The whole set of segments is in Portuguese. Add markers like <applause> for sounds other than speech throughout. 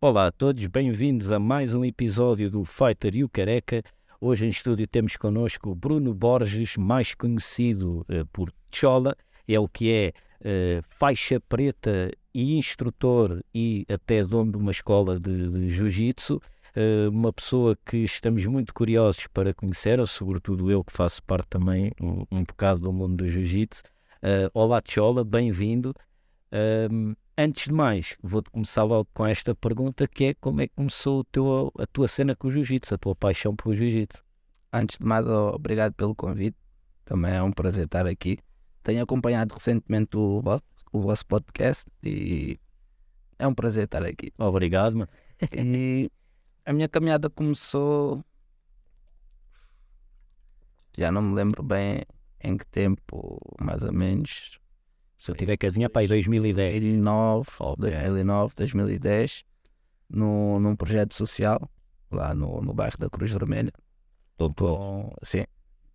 Olá a todos, bem-vindos a mais um episódio do Fighter e o Careca. Hoje em estúdio temos connosco Bruno Borges, mais conhecido uh, por Chola, o que é uh, faixa preta e instrutor e até dono de uma escola de, de Jiu-Jitsu. Uh, uma pessoa que estamos muito curiosos para conhecer, sobretudo eu que faço parte também um, um bocado do mundo do Jiu-Jitsu. olá Chola, bem-vindo. Um, antes de mais, vou-te começar logo com esta pergunta que é como é que começou teu, a tua cena com o Jiu-Jitsu, a tua paixão pelo Jiu-Jitsu? Antes de mais, obrigado pelo convite. Também é um prazer estar aqui. Tenho acompanhado recentemente o, o vosso podcast e é um prazer estar aqui. Obrigado, mano. e a minha caminhada começou. Já não me lembro bem em que tempo, mais ou menos. Se eu tiver para aí 2010. 2009, ou 2009, 2010, no, num projeto social, lá no, no bairro da Cruz Vermelha. Com, sim,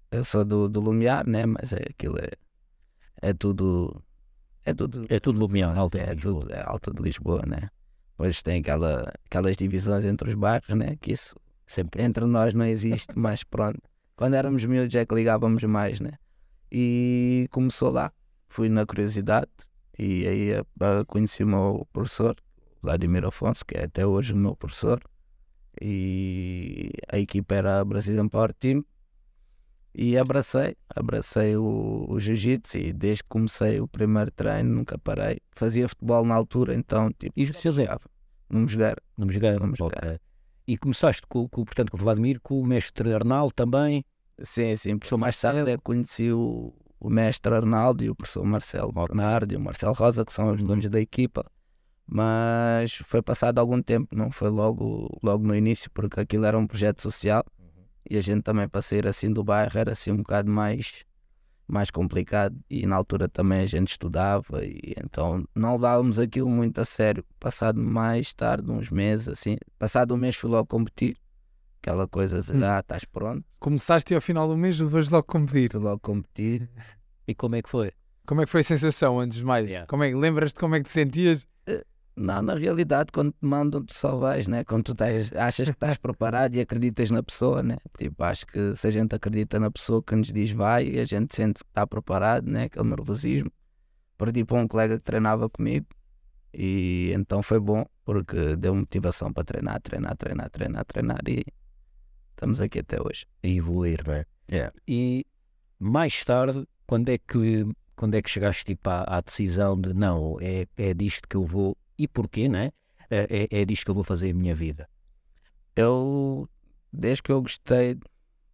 eu sou do, do Lumiar, né? Mas é, aquilo é, é tudo. É tudo. É tudo Lumiar, alta é, tudo, é alta de Lisboa, né? Depois tem aquela, aquelas divisões entre os bairros, né? Que isso sempre entre nós não existe, mas pronto. Quando éramos miúdos é que ligávamos mais, né? E começou lá fui na curiosidade e aí conheci o meu professor, Vladimir Afonso, que é até hoje o meu professor, e a equipa era Brazilian Power Team e abracei, abracei o, o jiu-jitsu e desde que comecei o primeiro treino nunca parei. Fazia futebol na altura, então tipo, e se jogava? Não me jogar. Não me jogar, não me jogar. E começaste com, com, portanto, com o Vladimir, com o mestre Arnaldo também? Sim, sim, porque mais tarde é conheci o, o mestre Arnaldo e o professor Marcelo Bernardo e o Marcelo Rosa, que são os donos da equipa. Mas foi passado algum tempo, não foi logo, logo no início, porque aquilo era um projeto social uhum. E a gente também para sair assim do bairro era assim um bocado mais, mais complicado e na altura também a gente estudava e então não levávamos aquilo muito a sério. Passado mais tarde, uns meses assim, passado um mês fui logo competir Aquela coisa de, hum. ah, estás pronto. Começaste ao final do mês, depois logo competir. Logo competir. <laughs> E como é que foi? Como é que foi a sensação, antes de mais? Yeah. Como é, lembras-te como é que te sentias? Não, na realidade, quando te mandam, tu só vais, né? Quando tu tens, achas que estás preparado e acreditas na pessoa, né? Tipo, acho que se a gente acredita na pessoa que nos diz vai, a gente sente que está preparado, né? Aquele nervosismo. Perdi para um colega que treinava comigo e então foi bom porque deu motivação para treinar, treinar, treinar, treinar, treinar e estamos aqui até hoje. A evoluir, não é? Yeah. E mais tarde, quando é que, quando é que chegaste tipo, à, à decisão de não, é, é disto que eu vou, e porquê, né? É, é, é disto que eu vou fazer a minha vida? Eu, desde que eu gostei de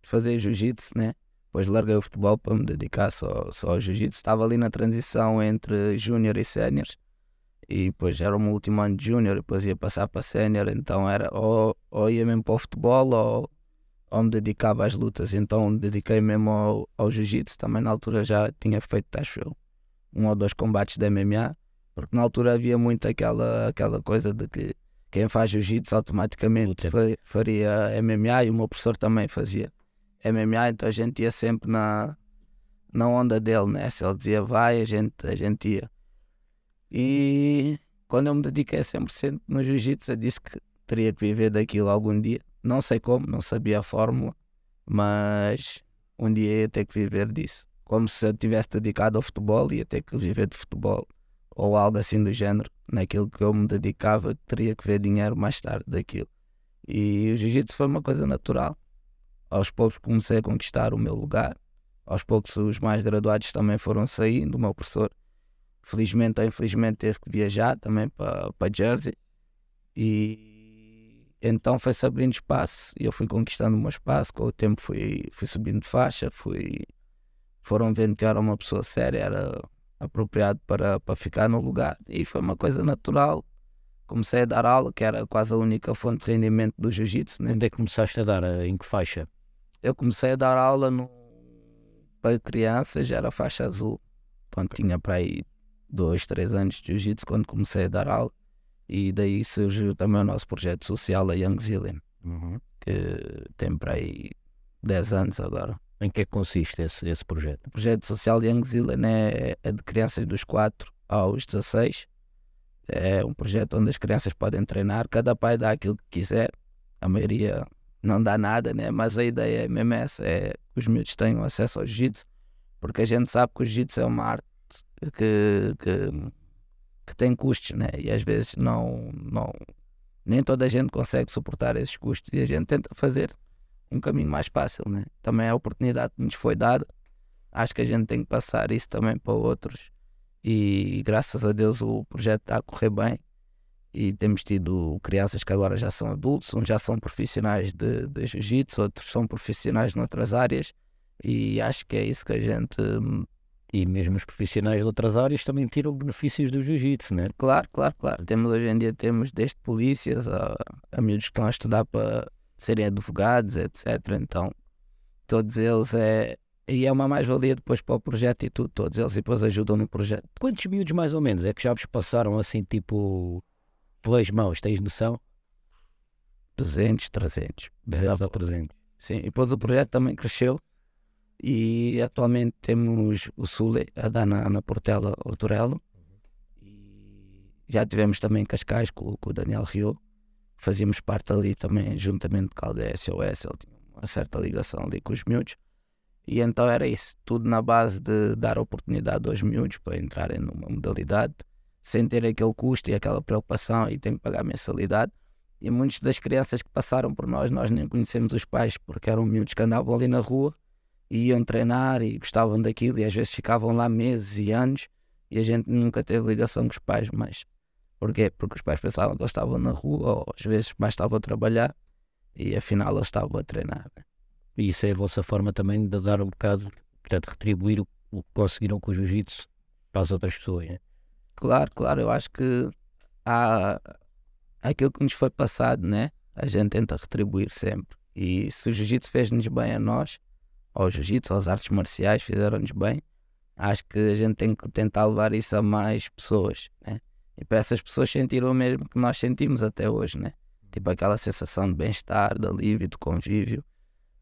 fazer jiu-jitsu, né? Depois larguei o futebol para me dedicar só, só ao jiu-jitsu. Estava ali na transição entre júnior e séniores. E depois era o meu último ano de júnior, depois ia passar para sénior. Então era ou, ou ia mesmo para o futebol ou ou me dedicava às lutas, então dediquei mesmo ao, ao jiu-jitsu. Também na altura já tinha feito, acho eu, um ou dois combates de MMA, porque na altura havia muito aquela, aquela coisa de que quem faz jiu-jitsu automaticamente faria MMA e o meu professor também fazia MMA, então a gente ia sempre na, na onda dele, né? Se ele dizia vai, a gente, a gente ia. E quando eu me dediquei 100% no jiu-jitsu, eu disse que teria que viver daquilo algum dia. Não sei como, não sabia a fórmula, mas um dia ia ter que viver disso. Como se eu tivesse dedicado ao futebol, ia ter que viver de futebol ou algo assim do género. Naquilo que eu me dedicava, teria que ver dinheiro mais tarde daquilo. E o jiu-jitsu foi uma coisa natural. Aos poucos comecei a conquistar o meu lugar. Aos poucos os mais graduados também foram saindo. O meu professor, felizmente ou infelizmente, teve que viajar também para, Jersey. E então foi-se abrindo espaço e eu fui conquistando o meu espaço. Com o tempo fui, fui subindo de faixa, fui, foram vendo que eu era uma pessoa séria, era apropriado para, para ficar no lugar e foi uma coisa natural. Comecei a dar aula, que era quase a única fonte de rendimento do jiu-jitsu. Né? Onde é que começaste a dar? Em que faixa? Eu comecei a dar aula no, para crianças, já era faixa azul. Quando tinha para aí dois, três anos de jiu-jitsu, quando comecei a dar aula. E daí surgiu também o nosso projeto social, a Young Zillion. uhum. que tem para aí 10 anos agora. Em que é que consiste esse, esse projeto? O projeto social de Young Zealand é, é de crianças dos 4 aos 16. É um projeto onde as crianças podem treinar, cada pai dá aquilo que quiser, a maioria não dá nada, né? mas a ideia é mesmo essa, é que os miúdos tenham acesso ao jiu-jitsu, porque a gente sabe que o jiu-jitsu é uma arte que, que, que tem custos, né? e às vezes não, não, nem toda a gente consegue suportar esses custos, e a gente tenta fazer um caminho mais fácil. Né? Também a oportunidade que nos foi dada, acho que a gente tem que passar isso também para outros, e graças a Deus o projeto está a correr bem e temos tido crianças que agora já são adultos, uns já são profissionais de, de jiu-jitsu, outros são profissionais noutras áreas e acho que é isso que a gente. E mesmo os profissionais de outras áreas também tiram benefícios do jiu-jitsu, né? Claro, claro, claro. Temos, hoje em dia temos desde polícias a, a miúdos que estão a estudar para serem advogados, etc. Então, todos eles é. E é uma mais-valia depois para o projeto e tudo, todos eles depois ajudam no projeto. Quantos miúdos mais ou menos é que já vos passaram assim, tipo, pelas mãos, tens noção? 200, 300. 200 ou 300. Sim, e depois o projeto também cresceu e atualmente temos o Sule a dar na, na Portela o Torello e já tivemos também Cascais com, com o Daniel Rio, fazíamos parte ali também juntamente com a aldeia SOS, ele tinha uma certa ligação ali com os miúdos e então era isso, tudo na base de dar oportunidade aos miúdos para entrarem numa modalidade sem ter aquele custo e aquela preocupação e tem que pagar mensalidade. E muitas das crianças que passaram por nós, nós nem conhecemos os pais, porque eram miúdos que andavam ali na rua e iam treinar e gostavam daquilo e às vezes ficavam lá meses e anos e a gente nunca teve ligação com os pais, mas porquê? Porque os pais pensavam que eles estavam na rua ou às vezes mais estavam a trabalhar e afinal eles estavam a treinar. E isso é a vossa forma também de dar um bocado, portanto, retribuir o, que conseguiram com o jiu-jitsu para as outras pessoas, né? Claro, claro, eu acho que há aquilo que nos foi passado, né? A gente tenta retribuir sempre. E se o jiu-jitsu fez-nos bem a nós, ou o jiu-jitsu, ou as artes marciais fizeram-nos bem, acho que a gente tem que tentar levar isso a mais pessoas, né? E para essas pessoas sentirem o mesmo que nós sentimos até hoje, né? Tipo aquela sensação de bem-estar, de alívio, de convívio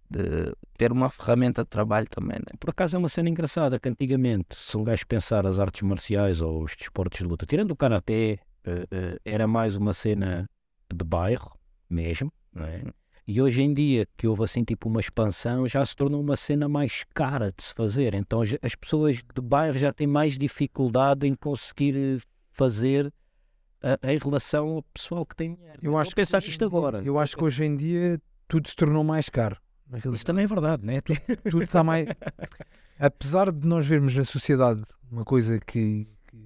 de ter uma ferramenta de trabalho também. Né? Por acaso é uma cena engraçada que antigamente, se um gajo pensar as artes marciais ou os desportos de luta, tirando o karaté, uh, uh, era mais uma cena de bairro mesmo, não é? Uhum. E hoje em dia, que houve assim tipo uma expansão, já se tornou uma cena mais cara de se fazer. Então as pessoas de bairro já têm mais dificuldade em conseguir fazer uh, em relação ao pessoal que tem dinheiro. Eu acho pensar isto agora. Eu acho que hoje em dia tudo se tornou mais caro. Isso também é verdade, né? Tudo, tudo está mais. <laughs> Apesar de nós vermos na sociedade uma coisa que, que,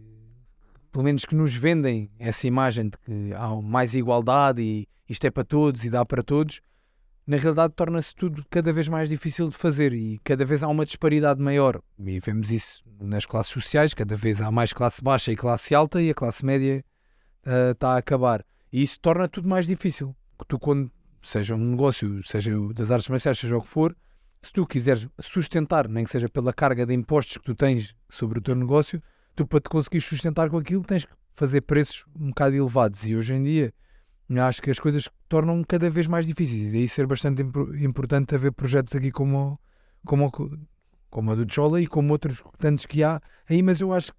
pelo menos que nos vendem essa imagem de que há mais igualdade e isto é para todos e dá para todos, na realidade torna-se tudo cada vez mais difícil de fazer e cada vez há uma disparidade maior. E vemos isso nas classes sociais, cada vez há mais classe baixa e classe alta e a classe média uh, está a acabar. E isso torna tudo mais difícil. Tu, quando seja um negócio, seja das artes marciais, seja o que for, se tu quiseres sustentar, nem que seja pela carga de impostos que tu tens sobre o teu negócio, tu para te conseguir sustentar com aquilo tens que fazer preços um bocado elevados. E hoje em dia acho que as coisas tornam cada vez mais difíceis. E daí ser bastante importante haver projetos aqui como, como, como a do Chola e como outros tantos que há aí. Mas eu acho que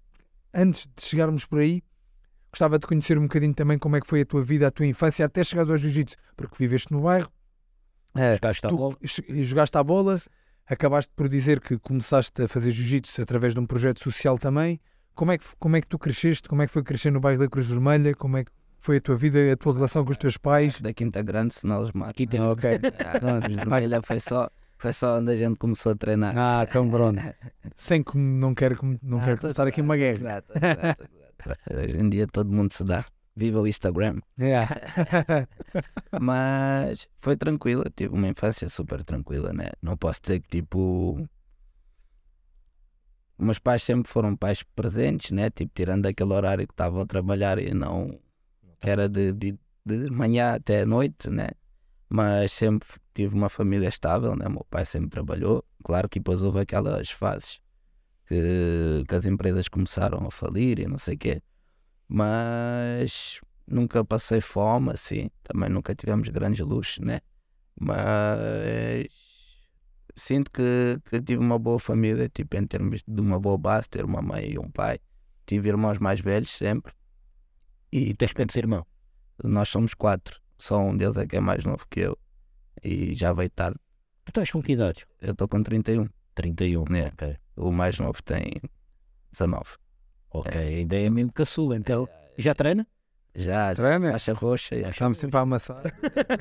antes de chegarmos por aí, Gostava de conhecer um bocadinho também como é que foi a tua vida, a tua infância, até chegares ao jiu-jitsu, porque viveste no bairro, é, jogaste, tu, bola. jogaste a bola, acabaste por dizer que começaste a fazer jiu-jitsu através de um projeto social também. Como é, que, como é que tu cresceste? Como é que foi crescer no bairro da Cruz Vermelha? Como é que foi a tua vida, a tua relação com os teus pais? Da Quinta Grande, se <laughs> não os matam. Quinta, ok. Cruz Vermelha foi só, foi só onde a gente começou a treinar. Ah, tão pronto. <laughs> Sem que não quero, não ah, quero começar aqui uma guerra. Exato, exato. Hoje em dia todo mundo se dá. Viva o Instagram. Yeah. <laughs> Mas foi tranquila, tive uma infância super tranquila, né? Não posso dizer que tipo. Meus pais sempre foram pais presentes, né? Tipo, tirando aquele horário que estavam a trabalhar e não. Era de, de, de manhã até a noite, né? Mas sempre tive uma família estável, né? Meu pai sempre trabalhou. Claro que depois houve aquelas fases que, que as empresas começaram a falir e não sei o quê. Mas nunca passei fome, assim, também nunca tivemos grandes luxos, né? Mas sinto que, que tive uma boa família, tipo, em termos de uma boa base, ter uma mãe e um pai. Tive irmãos mais velhos sempre. E Tens quantos irmãos? nós somos quatro. Só um deles é que é mais novo que eu. E já veio tarde. Tu estás com que idades? Eu estou com 31. 31. É. Ok. O mais novo tem 19. Ok, ainda é mesmo caçula, então. Já treina? Já, Treina? faixa roxa. já. Estamos sempre a amassar.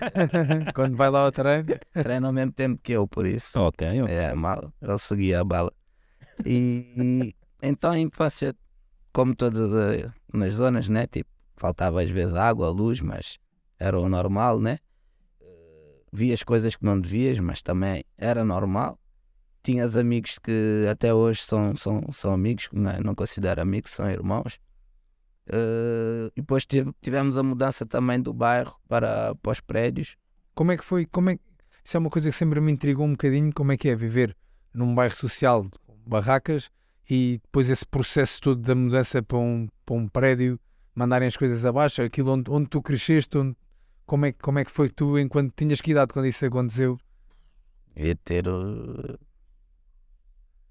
<laughs> Quando vai lá ao treino. Treina ao mesmo tempo que eu, por isso. Ok, ok. É, mal. Ele seguia a bala. E, e então a infância, como todas nas zonas, né? Tipo, faltava às vezes água, luz, mas era o normal, né? Eh, Vias coisas que não devias, mas também era normal. Tinhas amigos que até hoje são, são, são amigos, não, é? não considero amigos, são irmãos. E depois tive- tivemos a mudança também do bairro para, para os prédios. Como é que foi? Como é... Isso é uma coisa que sempre me intrigou um bocadinho. Como é que é viver num bairro social com barracas e depois esse processo todo da mudança para um, para um prédio, mandarem as coisas abaixo, aquilo onde, onde tu cresceste, onde- como, é, que- como é que foi que tu, enquanto tinhas que idade quando isso aconteceu? Ia ter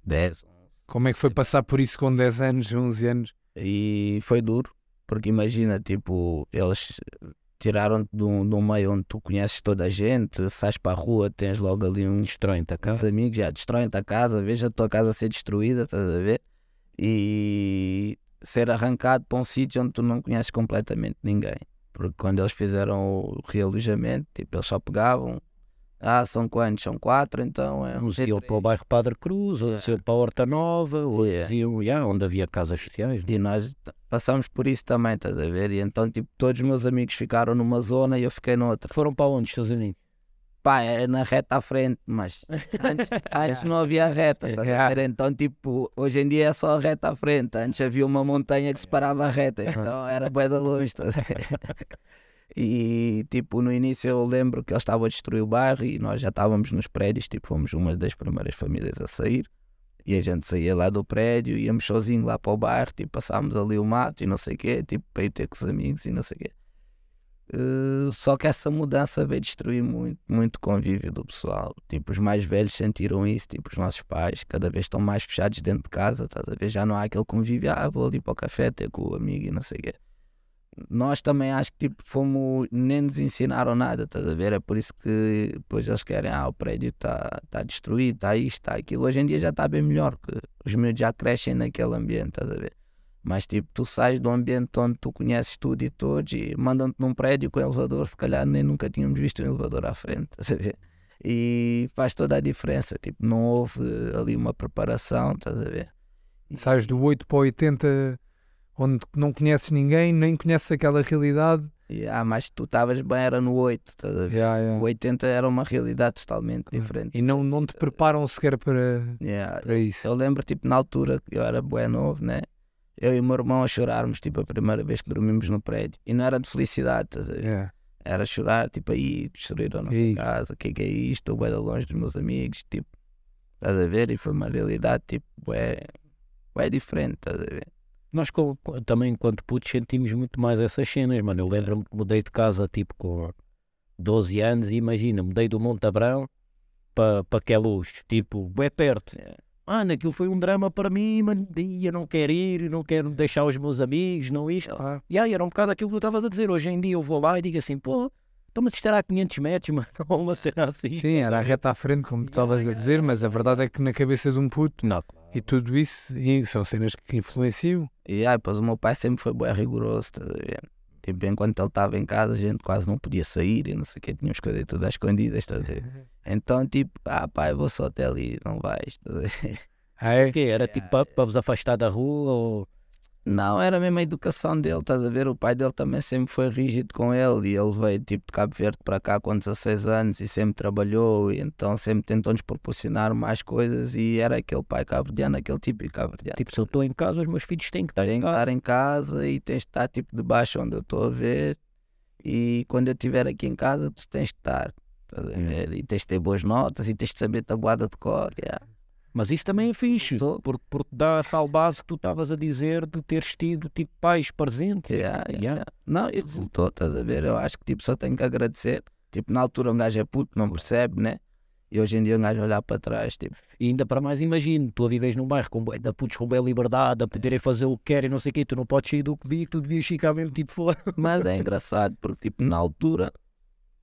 10, Como é que foi passar por isso com 10 anos, 11 anos? E foi duro, porque imagina, tipo, eles tiraram-te de um, de um meio onde tu conheces toda a gente, sais para a rua, tens logo ali uns, Destroem-te a casa. amigos, já destroem-te a casa, veja a tua casa ser destruída, estás a ver? E ser arrancado para um sítio onde tu não conheces completamente ninguém. Porque quando eles fizeram o realojamento, tipo, eles só pegavam, ah, são quantos? São quatro, então é Uns um iam para o bairro Padre Cruz, outros iam para a Horta Nova, outros iam yeah, onde havia casas sociais. né? E nós passamos por isso também, estás a ver? E então, tipo, todos os meus amigos ficaram numa zona e eu fiquei noutra. Foram para onde, Estados Unidos? Pá, é na reta à frente, mas <laughs> antes, antes não havia reta, ver? Então, tipo, hoje em dia é só a reta à frente. Antes havia uma montanha que separava a reta, então era bué da longe, estás a ver? <laughs> E, tipo, no início eu lembro que eles estavam a destruir o bairro e nós já estávamos nos prédios, tipo, fomos uma das primeiras famílias a sair. E a gente saía lá do prédio, íamos sozinho lá para o bairro, tipo, passámos ali o mato e não sei o quê, tipo, para ir ter com os amigos e não sei o quê. Eh, só que essa mudança veio destruir muito, muito convívio do pessoal. Tipo, os mais velhos sentiram isso, tipo, os nossos pais, cada vez estão mais fechados dentro de casa, estás a ver? Já não há aquele convívio, ah, vou ali para o café ter com o amigo e não sei o quê. Nós também acho que tipo, fomos, nem nos ensinaram nada, estás a ver? É por isso que depois eles querem, ah, o prédio está tá destruído, está isto, está aquilo. Hoje em dia já está bem melhor, porque os miúdos já crescem naquele ambiente, estás a ver? Mas tipo, tu sais do ambiente onde tu conheces tudo e todos e mandam-te num prédio com elevador, se calhar nem nunca tínhamos visto um elevador à frente, <laughs> estás a ver? E faz toda a diferença, tipo, não houve ali uma preparação, estás a ver? E- Sais do 8 para o 80, onde não conheces ninguém, nem conheces aquela realidade. Ah, mas tu estavas bem, era no 8, estás a ver? Yeah, yeah. O 80 era uma realidade totalmente diferente. E não, não te preparam sequer para, Yeah, para isso. Eu lembro, tipo, na altura que eu era bué novo, né? Eu e o meu irmão a chorarmos, tipo, a primeira vez que dormimos no prédio. E não era de felicidade, estás a ver? Yeah. Era chorar, tipo, aí, destruíram a nossa isso? casa, o que é que é isto? Estou de longe dos meus amigos, tipo, estás a ver? E foi uma realidade, tipo, bué, bué diferente, estás a ver? Nós com- com- também, enquanto putos, sentimos muito mais essas cenas, mano. Eu lembro-me que mudei de casa, tipo, com 12 anos e imagina, mudei do Monte Abrão para pa Queluz, tipo, é perto. Yeah. Mano, aquilo foi um drama para mim, mano. E eu não quero ir, não quero deixar os meus amigos, não isto. Claro. E aí era um bocado aquilo que tu estavas a dizer. Hoje em dia eu vou lá e digo assim, pô, estamos a estar a 500 metros, <laughs> mano. Ou uma cena assim. Sim, era a reta à frente, como tu estavas a dizer, mas a verdade é que na cabeça de um puto Não, e tudo isso e são cenas que influenciam. E aí, pois o meu pai sempre foi bem rigoroso, estás a ver? Tipo, enquanto ele estava em casa, a gente quase não podia sair e não sei o que, tínhamos coisas tudo às escondidas, estás a ver? <laughs> Então, tipo, ah, pai, vou só até ali, não vais, estás a ver? Ah, é? O quê? Era tipo para, para vos afastar da rua ou... Não, era mesmo a educação dele, estás a ver? O pai dele também sempre foi rígido com ele e ele veio tipo de Cabo Verde para cá com 16 anos e sempre trabalhou e então sempre tentou-nos proporcionar mais coisas e era aquele pai cabo-verdiano, aquele típico cabo-verdiano. Tipo, se eu estou em casa, os meus filhos têm que estar Tem em que casa. estar em casa e tens de estar tipo debaixo onde eu estou a ver e quando eu estiver aqui em casa tu tens de estar. estás a Hum. ver? E tens de ter boas notas e tens de saber tabuada de cor. yeah. Mas isso também é fixe, porque, porque dá a tal base que tu estavas a dizer de teres tido tipo pais presentes. Yeah, yeah, Yeah. Não, e resultou, estás a ver? Eu acho que tipo, só tenho que agradecer. Tipo, na altura um gajo é puto, não percebe, né? E hoje em dia um gajo olhar para trás, tipo, E ainda para mais, imagino, tu a vives num bairro com da putos com bela liberdade, a poderem fazer o que querem, não sei o quê, tu não podes sair do que tu devias ficar mesmo tipo fora. <laughs> Mas é engraçado, porque tipo, na altura,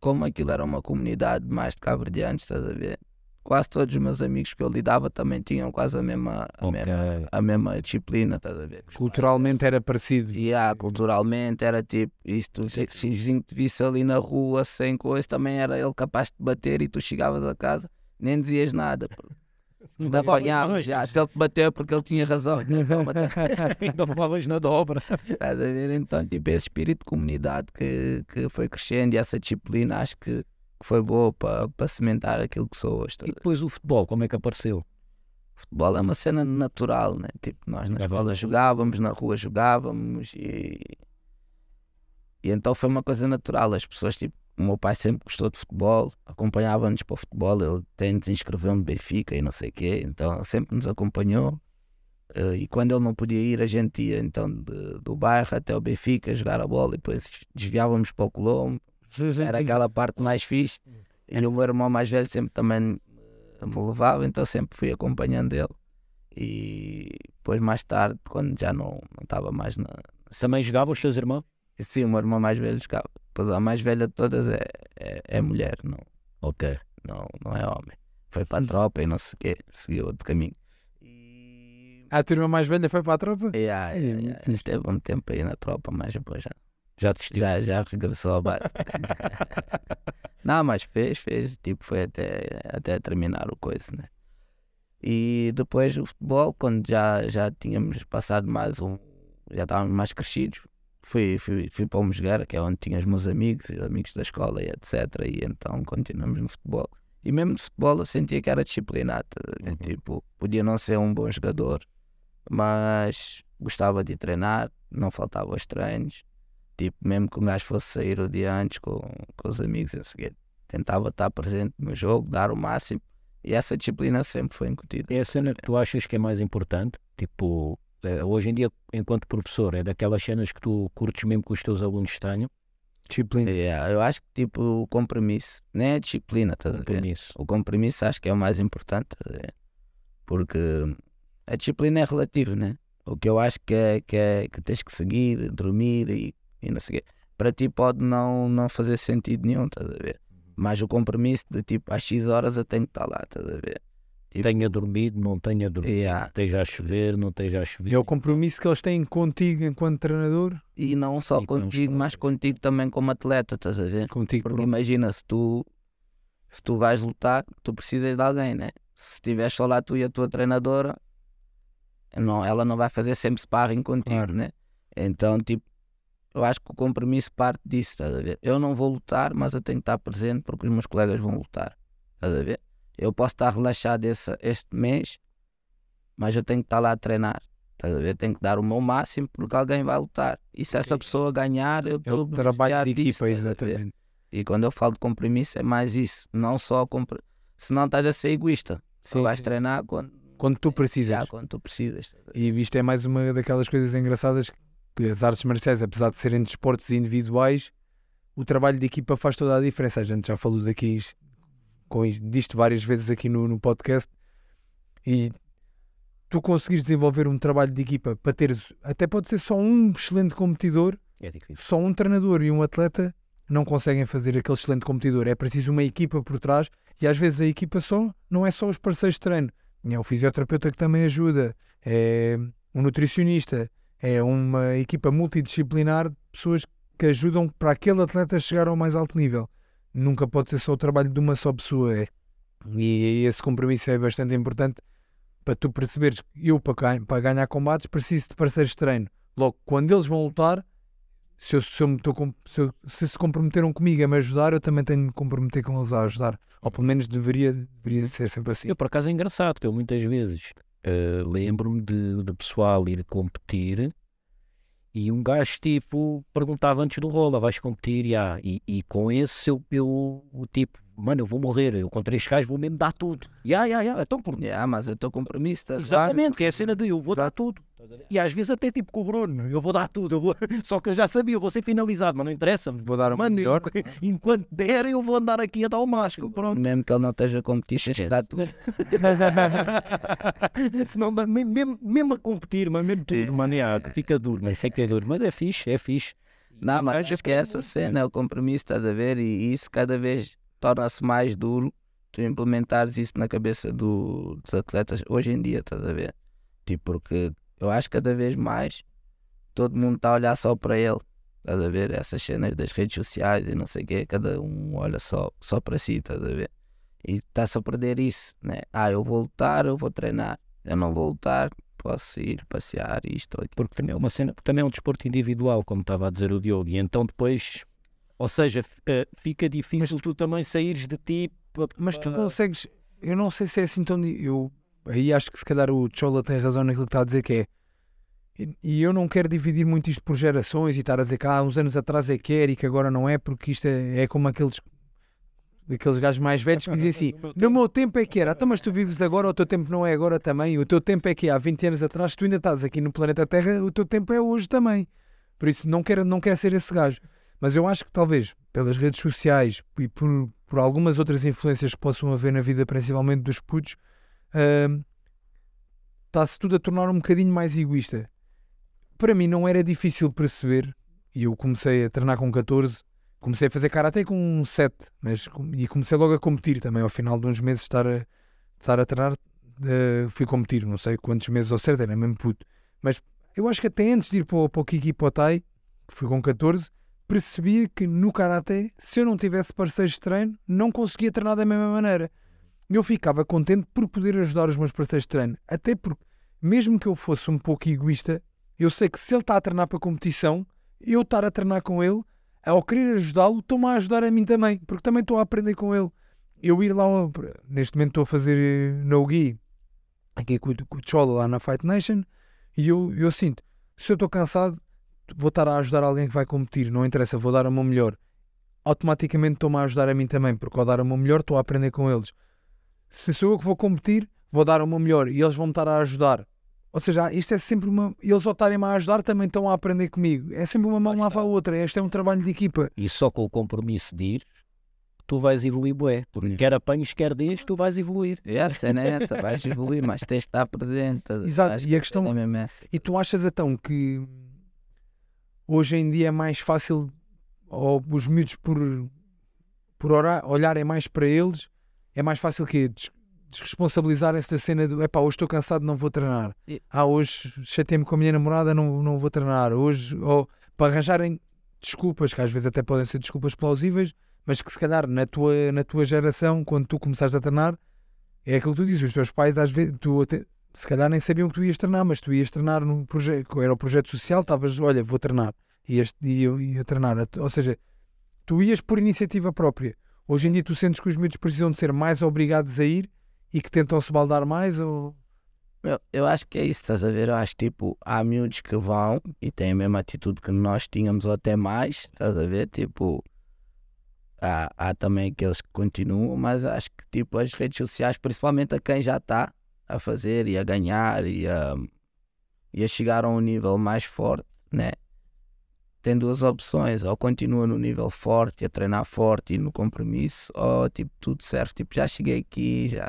como aquilo era uma comunidade mais de cabo-verdianos, estás a ver? Quase todos os meus amigos que eu lidava também tinham quase a mesma, a mesma, a mesma disciplina, estás a ver? Culturalmente era parecido. E ah, culturalmente era tipo, isto, se o vizinho te visse ali na rua sem coisa, também era ele capaz de te bater e tu chegavas a casa, nem dizias nada. Ainda apanhavas, já, se ele te bateu é porque ele tinha razão. então, <laughs> ainda levavas na dobra. Estás a ver? Então, tipo, esse espírito de comunidade que, que foi crescendo e essa disciplina acho que que foi boa para para cimentar aquilo que sou hoje. estás E depois o futebol, como é que apareceu? Futebol é uma cena natural, né? Tipo, nós na É escola jogávamos, na rua jogávamos e. E então foi uma coisa natural. As pessoas, tipo, o meu pai sempre gostou de futebol, acompanhava-nos para o futebol, ele tem se inscreveu no Benfica e não sei o quê, então sempre nos acompanhou. Eh, E quando ele não podia ir, a gente ia então de- do bairro até o Benfica jogar a bola e depois desviávamos para o Colombo. Era aquela parte mais fixe. E o meu irmão mais velho sempre também me levava, então sempre fui acompanhando ele. E depois, mais tarde, quando já não estava mais na. Também jogavam os teus irmãos? Sim, o meu irmão mais velho jogava. Depois a mais velha de todas é, é, é mulher, não, Ok. não, não é homem. Foi para a tropa e não sei o quê, seguiu outro caminho. E. A tua irmã mais velha foi para a tropa? Yeah, yeah, é yeah. Esteve um tempo aí na tropa, mas depois já, Já desistiu? já, já regressou ao base. <laughs> não, mas fez, fez. Tipo, foi até, até terminar o coisa, né? E depois o futebol, quando já, já tínhamos passado mais um. Já estávamos mais crescidos, fui, fui, fui para o Mosgueira, que é onde tinha os meus amigos, os amigos da escola e etc. E então continuamos no futebol. E mesmo de futebol eu sentia que era disciplinado. Uhum. Tipo, podia não ser um bom jogador, mas gostava de treinar, não faltava aos treinos. Tipo, mesmo que um gajo fosse sair o dia antes com, com os amigos, a seguir, tentava estar presente no jogo, dar o máximo. E essa disciplina sempre foi incutida. É a cena que tu achas que é mais importante? Tipo, eh, hoje em dia, enquanto professor, é daquelas cenas que tu curtes mesmo que os teus alunos tenham? Disciplina. Yeah, eu acho que tipo o compromisso, nem a disciplina, estás? Compromisso. O compromisso acho que é o mais importante? Porque a disciplina é relativa, né? O que eu acho que é que, é, que tens que seguir, dormir e, e não sei o quê. Para ti pode não, não fazer sentido nenhum, estás a ver? Mas o compromisso de tipo às X horas eu tenho que estar lá, estás a ver? Tipo, Tenha dormido, não tenha dormido. Yeah. Esteja a chover, não esteja a chover. É o compromisso que eles têm contigo enquanto treinador, E não só E contigo, mas contigo também como atleta, estás a ver? contigo. Porque próprio. imagina, se tu, se tu vais lutar, tu precisas de alguém, né? Se estiveres só lá tu e a tua treinadora, não, ela não vai fazer sempre sparring contigo, Claro. né? Então, tipo, eu acho que o compromisso parte disso, estás a ver? Eu não vou lutar, mas eu tenho que estar presente porque os meus colegas vão lutar, estás a ver? Eu posso estar relaxado esse, este mês, mas eu tenho que estar lá a treinar. Estás a ver? Tenho que dar o meu máximo porque alguém vai lutar. E se essa pessoa ganhar, eu É estou a trabalho de disso, equipa, exatamente. E quando eu falo de compromisso é mais isso, não só compre... se não estás a ser egoísta. Sim, vais sim. treinar quando, Quando tu já, precisas. quando tu precisas. E isto é mais uma daquelas coisas engraçadas que as artes marciais, apesar de serem desportos individuais, o trabalho de equipa faz toda a diferença. A gente já falou daqui com isto, disto várias vezes aqui no, no podcast e tu conseguires desenvolver um trabalho de equipa para teres, até pode ser só um excelente competidor, É só um treinador e um atleta não conseguem fazer aquele excelente competidor. É preciso uma equipa por trás e às vezes a equipa só não é só os parceiros de treino. É o fisioterapeuta que também ajuda, é um nutricionista, é uma equipa multidisciplinar de pessoas que ajudam para aquele atleta chegar ao mais alto nível. Nunca pode ser só o trabalho de uma só pessoa. É. E esse compromisso é bastante importante para tu perceberes que eu, para, ganhar, combates, preciso de parceiros de treino. Logo, quando eles vão lutar, se, eu, se, eu me com- se, eu- se se comprometeram comigo a me ajudar, eu também tenho de me comprometer com eles a ajudar. Ou pelo menos deveria, deveria ser sempre assim. Eu, por acaso, é engraçado, que eu muitas vezes eh, lembro-me de, de pessoal ir competir e um gajo, tipo, perguntava antes do rola, vais competir? Ya. E, e com esse eu, eu, o tipo, mano, eu vou morrer, eu com três gajos vou mesmo dar tudo. Ya, ya, ya, então por Yeah, mas é o teu compromisso, estás? Exatamente, que é a cena de eu vou dar tudo. E às vezes até tipo com o Bruno, eu vou dar tudo, eu vou... <laughs> só que eu já sabia, eu vou ser finalizado, mas não interessa. Vou dar o Mano, melhor. eu- <laughs> enquanto der, eu vou andar aqui a dar o máximo. Pronto. Mesmo que ele não esteja a competir, que dar tudo. <laughs> Senão, mas mesmo, mesmo, a competir, mas mesmo tudo, mano, já, fica duro, mas fica duro. Mas é fixe, é fixe. Não, mas acho que é essa cena, é o compromisso, estás a ver? E isso cada vez torna-se mais duro tu implementares isso na cabeça do- dos atletas hoje em dia, estás a ver? Tipo, porque eu acho que cada vez mais todo mundo está a olhar só para ele, estás a ver? Essas cenas das redes sociais e não sei o quê, cada um olha só, só para si, estás a ver? E está-se a perder isso, né? Ah, eu vou lutar, eu vou treinar. Eu não vou lutar, posso ir passear, isto ou aquilo. Porque também é uma cena, também é um desporto individual, como estava a dizer o Diogo, e então depois, ou seja, eh, fica difícil tu também saíres de ti. Mas tu consegues. Eu não sei se é assim tão. Eu aí acho que se calhar o Chola tem razão naquilo que está a dizer que é. E- eu não quero dividir muito isto por gerações e estar a dizer que há uns anos atrás é que era e que agora não é, porque isto é, é como aqueles. Aqueles gajos mais velhos que dizem <laughs> assim: No meu tempo é que era, então, mas tu vives agora, o teu tempo não é agora também. O teu tempo é que há 20 anos atrás, tu ainda estás aqui no planeta Terra, o teu tempo é hoje também. Por isso, não quero, não quero ser esse gajo. Mas eu acho que talvez pelas redes sociais e por, por algumas outras influências que possam haver na vida, principalmente dos putos, hum, está-se tudo a tornar um bocadinho mais egoísta. Para mim não era difícil perceber, e eu comecei a treinar com 14, comecei a fazer karaté com 7, mas, e comecei logo a competir também, ao final de uns meses estar a, estar a treinar, eh, fui competir, não sei quantos meses ao certo, era mesmo puto. Mas eu acho que até antes de ir para para o Kiki e para o Tai, que fui com 14, percebia que no Karaté, se eu não tivesse parceiros de treino, não conseguia treinar da mesma maneira. Eu ficava contente por poder ajudar os meus parceiros de treino. Até porque, mesmo que eu fosse um pouco egoísta, eu sei que se ele está a treinar para competição, eu estar a treinar com ele, ao querer ajudá-lo, estou-me a ajudar a mim também, porque também estou a aprender com ele. Eu ir lá, neste momento estou a fazer eh, no gi, aqui com o Chola lá na Fight Nation, e eu, eu sinto, se eu estou cansado, vou estar a ajudar alguém que vai competir, não interessa, vou dar o meu melhor. Automaticamente estou-me a ajudar a mim também, porque ao dar o meu melhor estou a aprender com eles. Se sou eu que vou competir, vou dar o meu melhor e eles vão me estar a ajudar. Ou seja, isto é sempre uma. Eles ao estarem-me a ajudar também estão a aprender comigo. É sempre uma mão Lá lava a outra. Este é um trabalho de equipa. E só com o compromisso de ir, tu vais evoluir, bué. Porque quer apanhes, quer dês, tu vais evoluir. E a cena é essa, vais evoluir, mas tens de estar presente. Exato, e a que questão- é essa. E tu achas então que hoje em dia é mais fácil, ou os miúdos por, por ora- olharem mais para eles, é mais fácil que des- desresponsabilizarem-se da cena do epá, hoje estou cansado, não vou treinar. Ah, hoje chatei-me com a minha namorada, não, não vou treinar. Hoje, ou para arranjarem desculpas, que às vezes até podem ser desculpas plausíveis, mas que se calhar na tua, na tua geração, quando tu começaste a treinar, é aquilo que tu dizes, os teus pais às vezes, tu até, se calhar nem sabiam que tu ias treinar, mas tu ias treinar num projeto, era o projeto social, estavas, olha, vou treinar, e eu ia treinar, ou seja, tu ias por iniciativa própria. Hoje em dia tu sentes que os miúdos precisam de ser mais obrigados a ir e que tentam se baldar mais ou... Eu, eu acho que é isso, estás a ver? Eu acho tipo, há miúdos que vão e têm a mesma atitude que nós tínhamos ou até mais, estás a ver? Tipo, há, há também aqueles que continuam, mas acho que tipo as redes sociais, principalmente a quem já está a fazer e a ganhar e a, e a chegar a um nível mais forte, né? Tem duas opções, ou continua no nível forte, a treinar forte e no compromisso, ou tipo, tudo serve, tipo, já cheguei aqui, já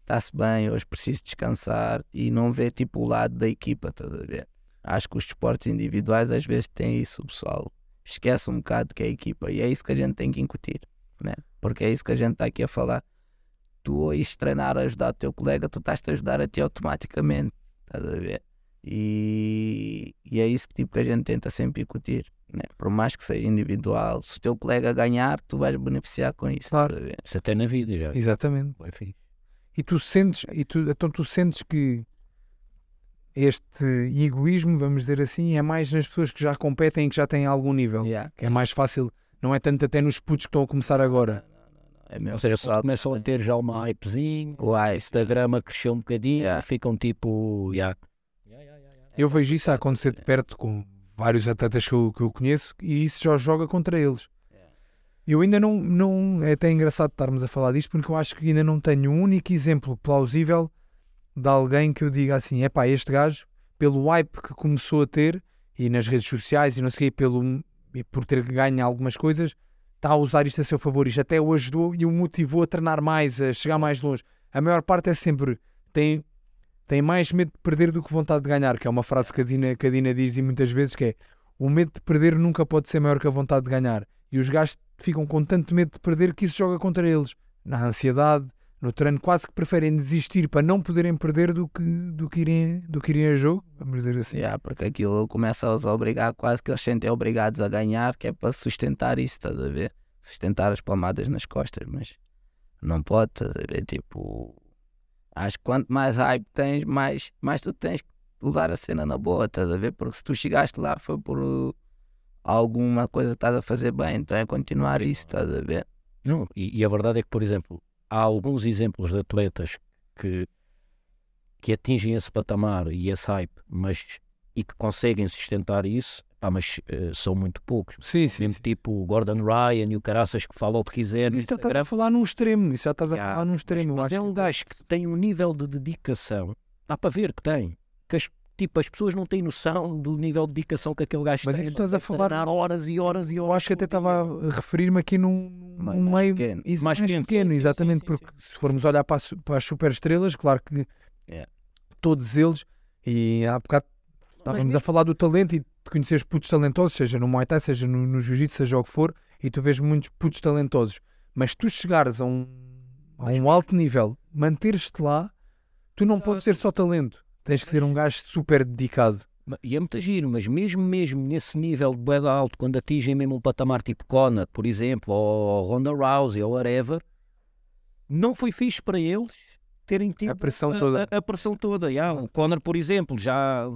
está-se bem, hoje preciso descansar e não vê tipo o lado da equipa, estás a ver? Acho que os esportes individuais às vezes têm isso, o pessoal esquece um bocado que é a equipa e é isso que a gente tem que incutir, né? Porque é isso que a gente está aqui a falar. Tu ires treinar a ajudar o teu colega, tu estás-te a ajudar a ti automaticamente, estás a ver? E, e é isso que, tipo, que a gente tenta sempre incutir, né? Por mais que seja individual, se o teu colega ganhar, tu vais beneficiar com isso, Claro. Isso até na vida já. Exatamente. Fixe. E tu sentes, e tu, então tu sentes que este egoísmo, vamos dizer assim, é mais nas pessoas que já competem e que já têm algum nível. Yeah. Que é mais fácil, não é tanto até nos putos que estão a começar agora. É mesmo Ou seja, só começam a ter já uma hypezinho, o. Instagram cresceu um bocadinho, Yeah. ficam tipo, yeah. Eu vejo isso a acontecer de perto com vários atletas que eu, que eu conheço e isso já joga contra eles. Eu ainda não, não. É até engraçado estarmos a falar disto porque eu acho que ainda não tenho um único exemplo plausível de alguém que eu diga assim: é pá, este gajo, pelo hype que começou a ter e nas redes sociais e não sei o quê, pelo, e por ter ganho algumas coisas, está a usar isto a seu favor. Isto até o ajudou e o motivou a treinar mais, a chegar mais longe. A maior parte é sempre. Tem, tem mais medo de perder do que vontade de ganhar, que é uma frase que a Dina, que a Dina diz e muitas vezes que é o medo de perder nunca pode ser maior que a vontade de ganhar. E os gajos ficam com tanto medo de perder que isso joga contra eles. Na ansiedade, no treino, quase que preferem desistir para não poderem perder do que, do que, irem, do que irem a jogo, vamos dizer assim. Yeah, porque aquilo começa-os a obrigar, quase que eles sentem obrigados a ganhar, que é para sustentar isso, estás a ver? Sustentar as palmadas nas costas, mas não pode, estás a ver? Tipo, acho que quanto mais hype tens, mais, mais tu tens que levar a cena na boa, estás a ver? Porque se tu chegaste lá foi por alguma coisa que estás a fazer bem, então é continuar isso, estás a ver? Não, e, e a verdade é que, por exemplo, há alguns exemplos de atletas que, que atingem esse patamar e esse hype, mas e que conseguem sustentar isso, pá, mas uh, são muito poucos. Sim, sim. Mesmo sim. tipo o Gordon Ryan e o Caraças que fala o que quiser. Isso já estás a falar num extremo. Isso já estás a Yeah, falar num extremo. Mas acho é um gajo que tem um nível de dedicação, dá para ver que tem. Que as, tipo, as pessoas não têm noção do nível de dedicação que aquele gajo Mas tem. isso estás a falar- horas e horas e horas. Eu acho que até estava a referir-me aqui num, Mais- meio pequeno. Mais pequeno, pequeno, sim, exatamente, sim, porque sim. se formos olhar para, as para as superestrelas, claro que Yeah. todos eles, e há bocado estávamos a falar do talento e de conheceres putos talentosos, seja no Muay Thai, seja no, no Jiu-Jitsu, seja o que for, e tu vês muitos putos talentosos, mas tu chegares a um, a um alto nível, manteres-te lá, tu não podes ser só talento, tens que ser um gajo super dedicado. E é muito giro, mas mesmo mesmo nesse nível de boeda alto, quando atingem mesmo um patamar tipo Conor, por exemplo, ou Ronda Rousey, ou whatever, não foi fixe para eles terem tido A pressão a, toda. a- a pressão toda. já. O Conor, por exemplo, já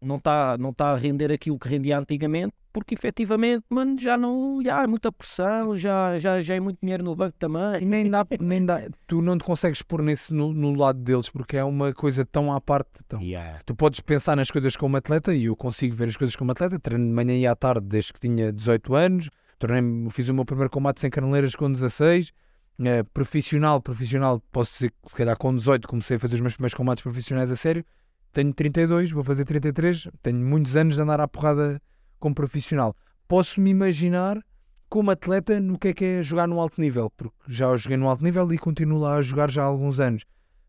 não está não tá a render aquilo que rendia antigamente, porque efetivamente, mano, já não já há muita pressão, já, já, já é muito dinheiro no banco também. nem dá, nem dá, tu não te consegues pôr nesse, no, no lado deles, porque é uma coisa tão à parte, tão, Yeah. Tu podes pensar nas coisas como atleta e eu consigo ver as coisas como atleta. Treino de manhã e à tarde desde que tinha 18 anos. Tornei fiz o meu primeiro combate sem caneleiras com 16. Eh, profissional, profissional, posso dizer que se calhar com 18 comecei a fazer os meus primeiros combates profissionais a sério. Tenho 32, vou fazer 33. Tenho muitos anos de andar à porrada como profissional. Posso-me imaginar como atleta no que é que é jogar no alto nível, porque já joguei no alto nível e continuo lá a jogar já há alguns anos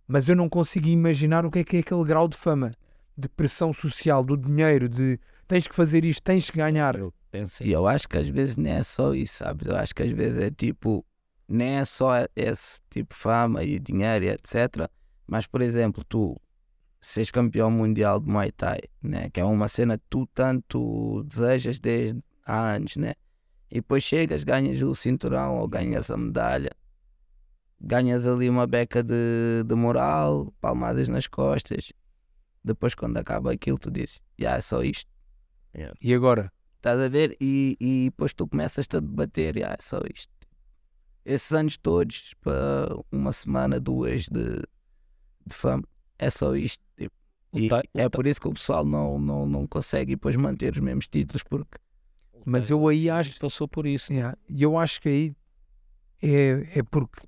mas eu não consigo imaginar o que é que é aquele grau de fama, de pressão social, do dinheiro, de tens que fazer isto, tens que ganhar. Eu penso E eu acho que às vezes nem é só isso, sabes? Eu acho que às vezes é tipo, nem é só esse tipo de fama e dinheiro etc. Mas, por exemplo, tu seres campeão mundial de Muay Thai, né? que é uma cena que tu tanto desejas desde há anos, né? E depois chegas, ganhas o cinturão ou ganhas a medalha, ganhas ali uma beca de, de moral, palmadas nas costas. Depois, quando acaba aquilo, tu dizes, já é só isto. E agora? Estás a ver? E, e depois tu começas-te a debater, ah, é só isto. Esses anos todos, para uma semana, duas de, de fama, é só isto. tipo. E o é ta- por isso que o pessoal não, não, não consegue depois manter os mesmos títulos, porque Mas eu aí acho, passou por isso. Yeah, e eu acho que aí é, é porque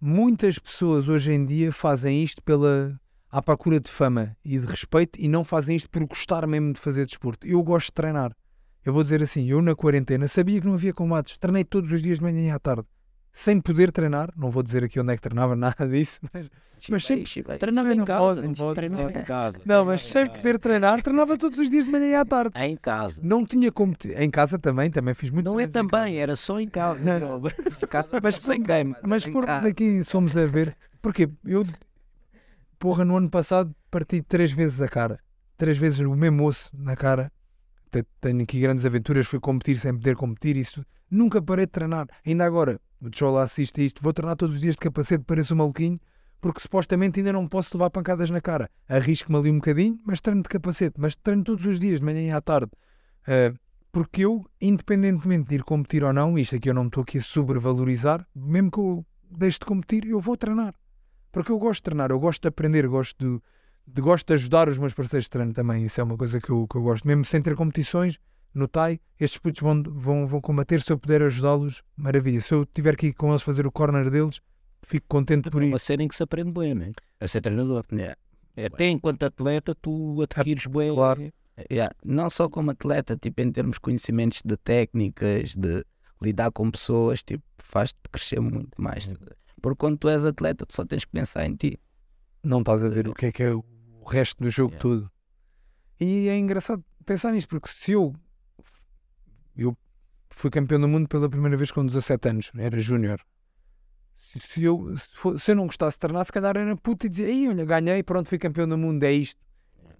muitas pessoas hoje em dia fazem isto pela à procura de fama e de respeito e não fazem isto por gostar mesmo de fazer desporto. Eu gosto de treinar. Eu vou dizer assim, eu na quarentena sabia que não havia combates, treinei todos os dias de manhã e à tarde, sem poder treinar, não vou dizer aqui onde é que treinava, <laughs> nada disso, mas, Mas sempre- Treinava Não, em não casa. não treinar em casa. não, mas sem poder treinar, treinava todos os dias de manhã e à tarde. Em casa. Não tinha como. te- Em casa também, também fiz muito Não é casa. também, era só em casa. Não, mas sem game. Mas formos casa. aqui, somos a ver. Porque eu, porra, no ano passado parti três vezes a cara. Três vezes o mesmo osso na cara. Te- Tenho aqui grandes aventuras. Fui competir sem poder competir. Isso nunca parei de treinar. Ainda agora, o Chola assiste a isto. Vou treinar todos os dias de capacete, pareço um maluquinho. Porque supostamente ainda não posso levar pancadas na cara. Arrisco-me ali um bocadinho, mas treino de capacete. Mas treino todos os dias, de manhã e à tarde. Ah, porque eu, independentemente de ir competir ou não, isto aqui eu não estou aqui a sobrevalorizar, mesmo que eu deixe de competir, eu vou treinar. Porque eu gosto de treinar, eu gosto de aprender, gosto de, de- gosto de ajudar os meus parceiros de treino também. Isso é uma coisa que eu, que eu gosto. Mesmo sem ter competições, no TAI, estes putos vão, vão, vão combater, se eu puder ajudá-los, maravilha. Se eu tiver que ir com eles fazer o corner deles, fico contente por É isso. uma cena em que se aprende bem, né? A ser treinador. Yeah. É, Até enquanto atleta, tu adquires bem. claro. Yeah, Não só como atleta, tipo, em termos de conhecimentos de técnicas, de lidar com pessoas, tipo, faz-te crescer muito mais. Uhum. Porque quando tu és atleta, tu só tens que pensar em ti. Não estás a ver o que é que é o resto do jogo Yeah. todo. E é engraçado pensar nisso, porque se eu, eu fui campeão do mundo pela primeira vez com 17 anos, era júnior. Se, se eu, se, for- se eu não gostasse de treinar, se calhar era puto e dizia, Ei, olha, ganhei, pronto, fui campeão do mundo, é isto.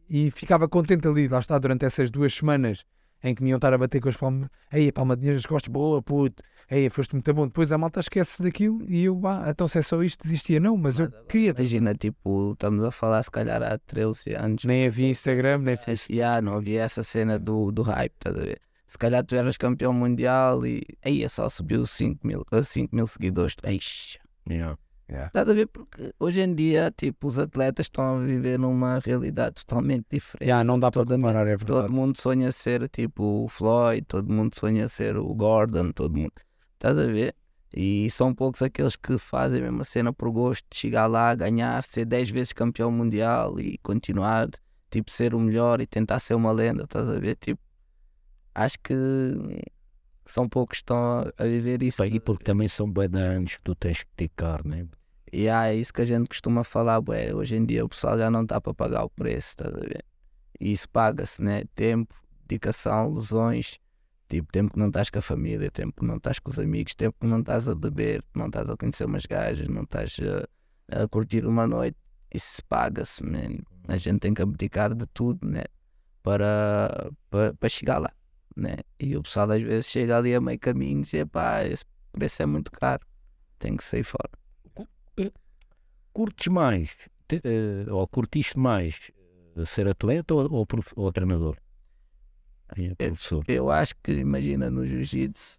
E ficava contente ali, lá está, durante essas duas semanas em que me iam estar a bater com as palmas. Ei, a palmadinha das costas, boa, puto. Ei, foste muito bom. Depois a malta esquece daquilo e eu, ah, então se é só isto, desistia. Não, mas eu queria. Imagina, tipo, estamos a falar se calhar há 13 anos. Nem havia Instagram, nem Esse- yeah, não havia essa cena do, do hype, estás a ver? Se calhar tu eras campeão mundial e aí só subiu 5 mil, 5 mil seguidores. Eixe. Yeah. Estás a ver? Porque hoje em dia, tipo, os atletas estão a viver numa realidade totalmente diferente. Já, não dá para comparar, é verdade. Todo mundo sonha ser tipo o Floyd, todo mundo sonha ser o Gordon, todo mundo. Estás a ver? E são poucos aqueles que fazem a mesma cena por gosto de chegar lá, ganhar, ser 10 vezes campeão mundial e continuar, tipo, ser o melhor e tentar ser uma lenda, estás a ver? Tipo, acho que são poucos que estão a viver isso. E porque também são bem de anos que tu tens que dedicar, né? E há é isso que a gente costuma falar, bué, hoje em dia o pessoal já não está para pagar o preço, estás a ver? E isso paga-se, né? Tempo, dedicação, lesões, tipo, tempo que não estás com a família, tempo que não estás com os amigos, tempo que não estás a beber, não estás a conhecer umas gajas, não estás a, a curtir uma noite, isso paga-se, man. A gente tem que abdicar de tudo, né? Para, para, para chegar lá, né? E o pessoal às vezes chega ali a meio caminho e diz, pá, esse preço é muito caro, tem que sair fora. Curtes mais, te- eh, ou curtiste mais eh, ser atleta ou, ou, prof- ou treinador? É, professor, o Eu acho que, imagina, no jiu-jitsu,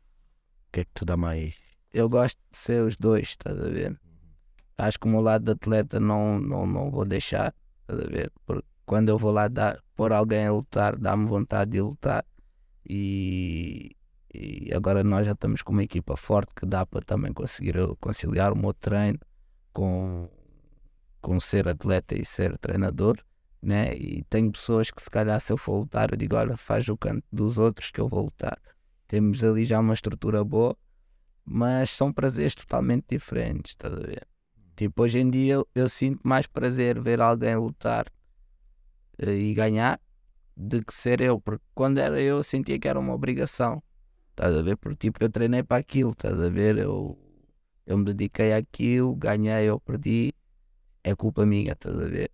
que é que te dá mais? eu gosto de ser os dois, estás a ver? Acho que o meu lado de atleta não, não, não vou deixar, estás a ver? Porque quando eu vou lá dar, pôr alguém a lutar, dá-me vontade de lutar. E, e agora nós já estamos com uma equipa forte que dá para também conseguir eu conciliar o meu treino com, com ser atleta e ser treinador. Né? E tenho pessoas que se calhar se eu for lutar, eu digo, olha, faz o canto dos outros que eu vou lutar. Temos ali já uma estrutura boa, mas são prazeres totalmente diferentes, estás a ver? Tipo, hoje em dia eu, eu sinto mais prazer ver alguém lutar eh, e ganhar do que ser eu, porque quando era eu sentia que era uma obrigação, estás a ver? Porque tipo, eu treinei para aquilo, estás a ver? Eu, eu me dediquei àquilo, ganhei ou perdi, é culpa minha, estás a ver?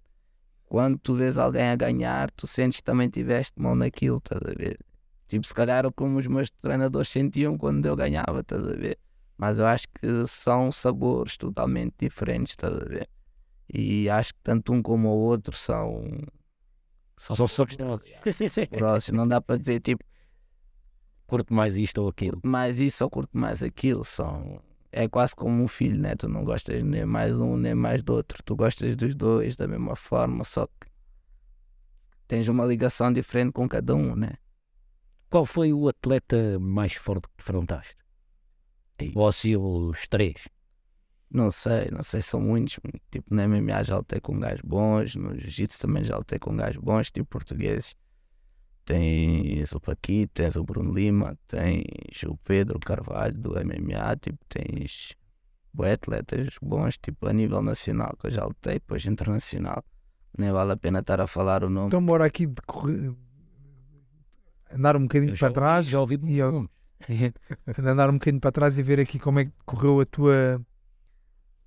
Quando tu vês alguém a ganhar, tu sentes que também tiveste mão naquilo, estás a ver? Tipo, se calhar era como os meus treinadores sentiam quando eu ganhava, estás a ver? Mas eu acho que são sabores totalmente diferentes, estás a ver? E acho que tanto um como o outro são. São Só só <laughs> próximos. Não dá para dizer tipo, Curto mais isto ou aquilo. mais isso ou curto mais aquilo. São. É quase como um filho, né? Tu não gostas nem mais um nem mais do outro. Tu gostas dos dois da mesma forma, só que tens uma ligação diferente com cada um, né? Qual foi o atleta mais forte que defrontaste? Ei. Ou assim os três? Não sei, não sei, são muitos. Tipo, na MMA já lutei com gajos bons, no Jiu-Jitsu também já lutei com gajos bons, tipo portugueses. Tens o Paquito, tens o Bruno Lima, tens o Pedro Carvalho do MMA, tipo, tens bué atletas bons, tipo, a nível nacional, que eu já lutei, depois internacional. Nem vale a pena estar a falar o nome. Então bora aqui de correr- andar um bocadinho Eu já para trás Já ouvi e eu- <laughs> andar um bocadinho para trás e ver aqui como é que correu a tua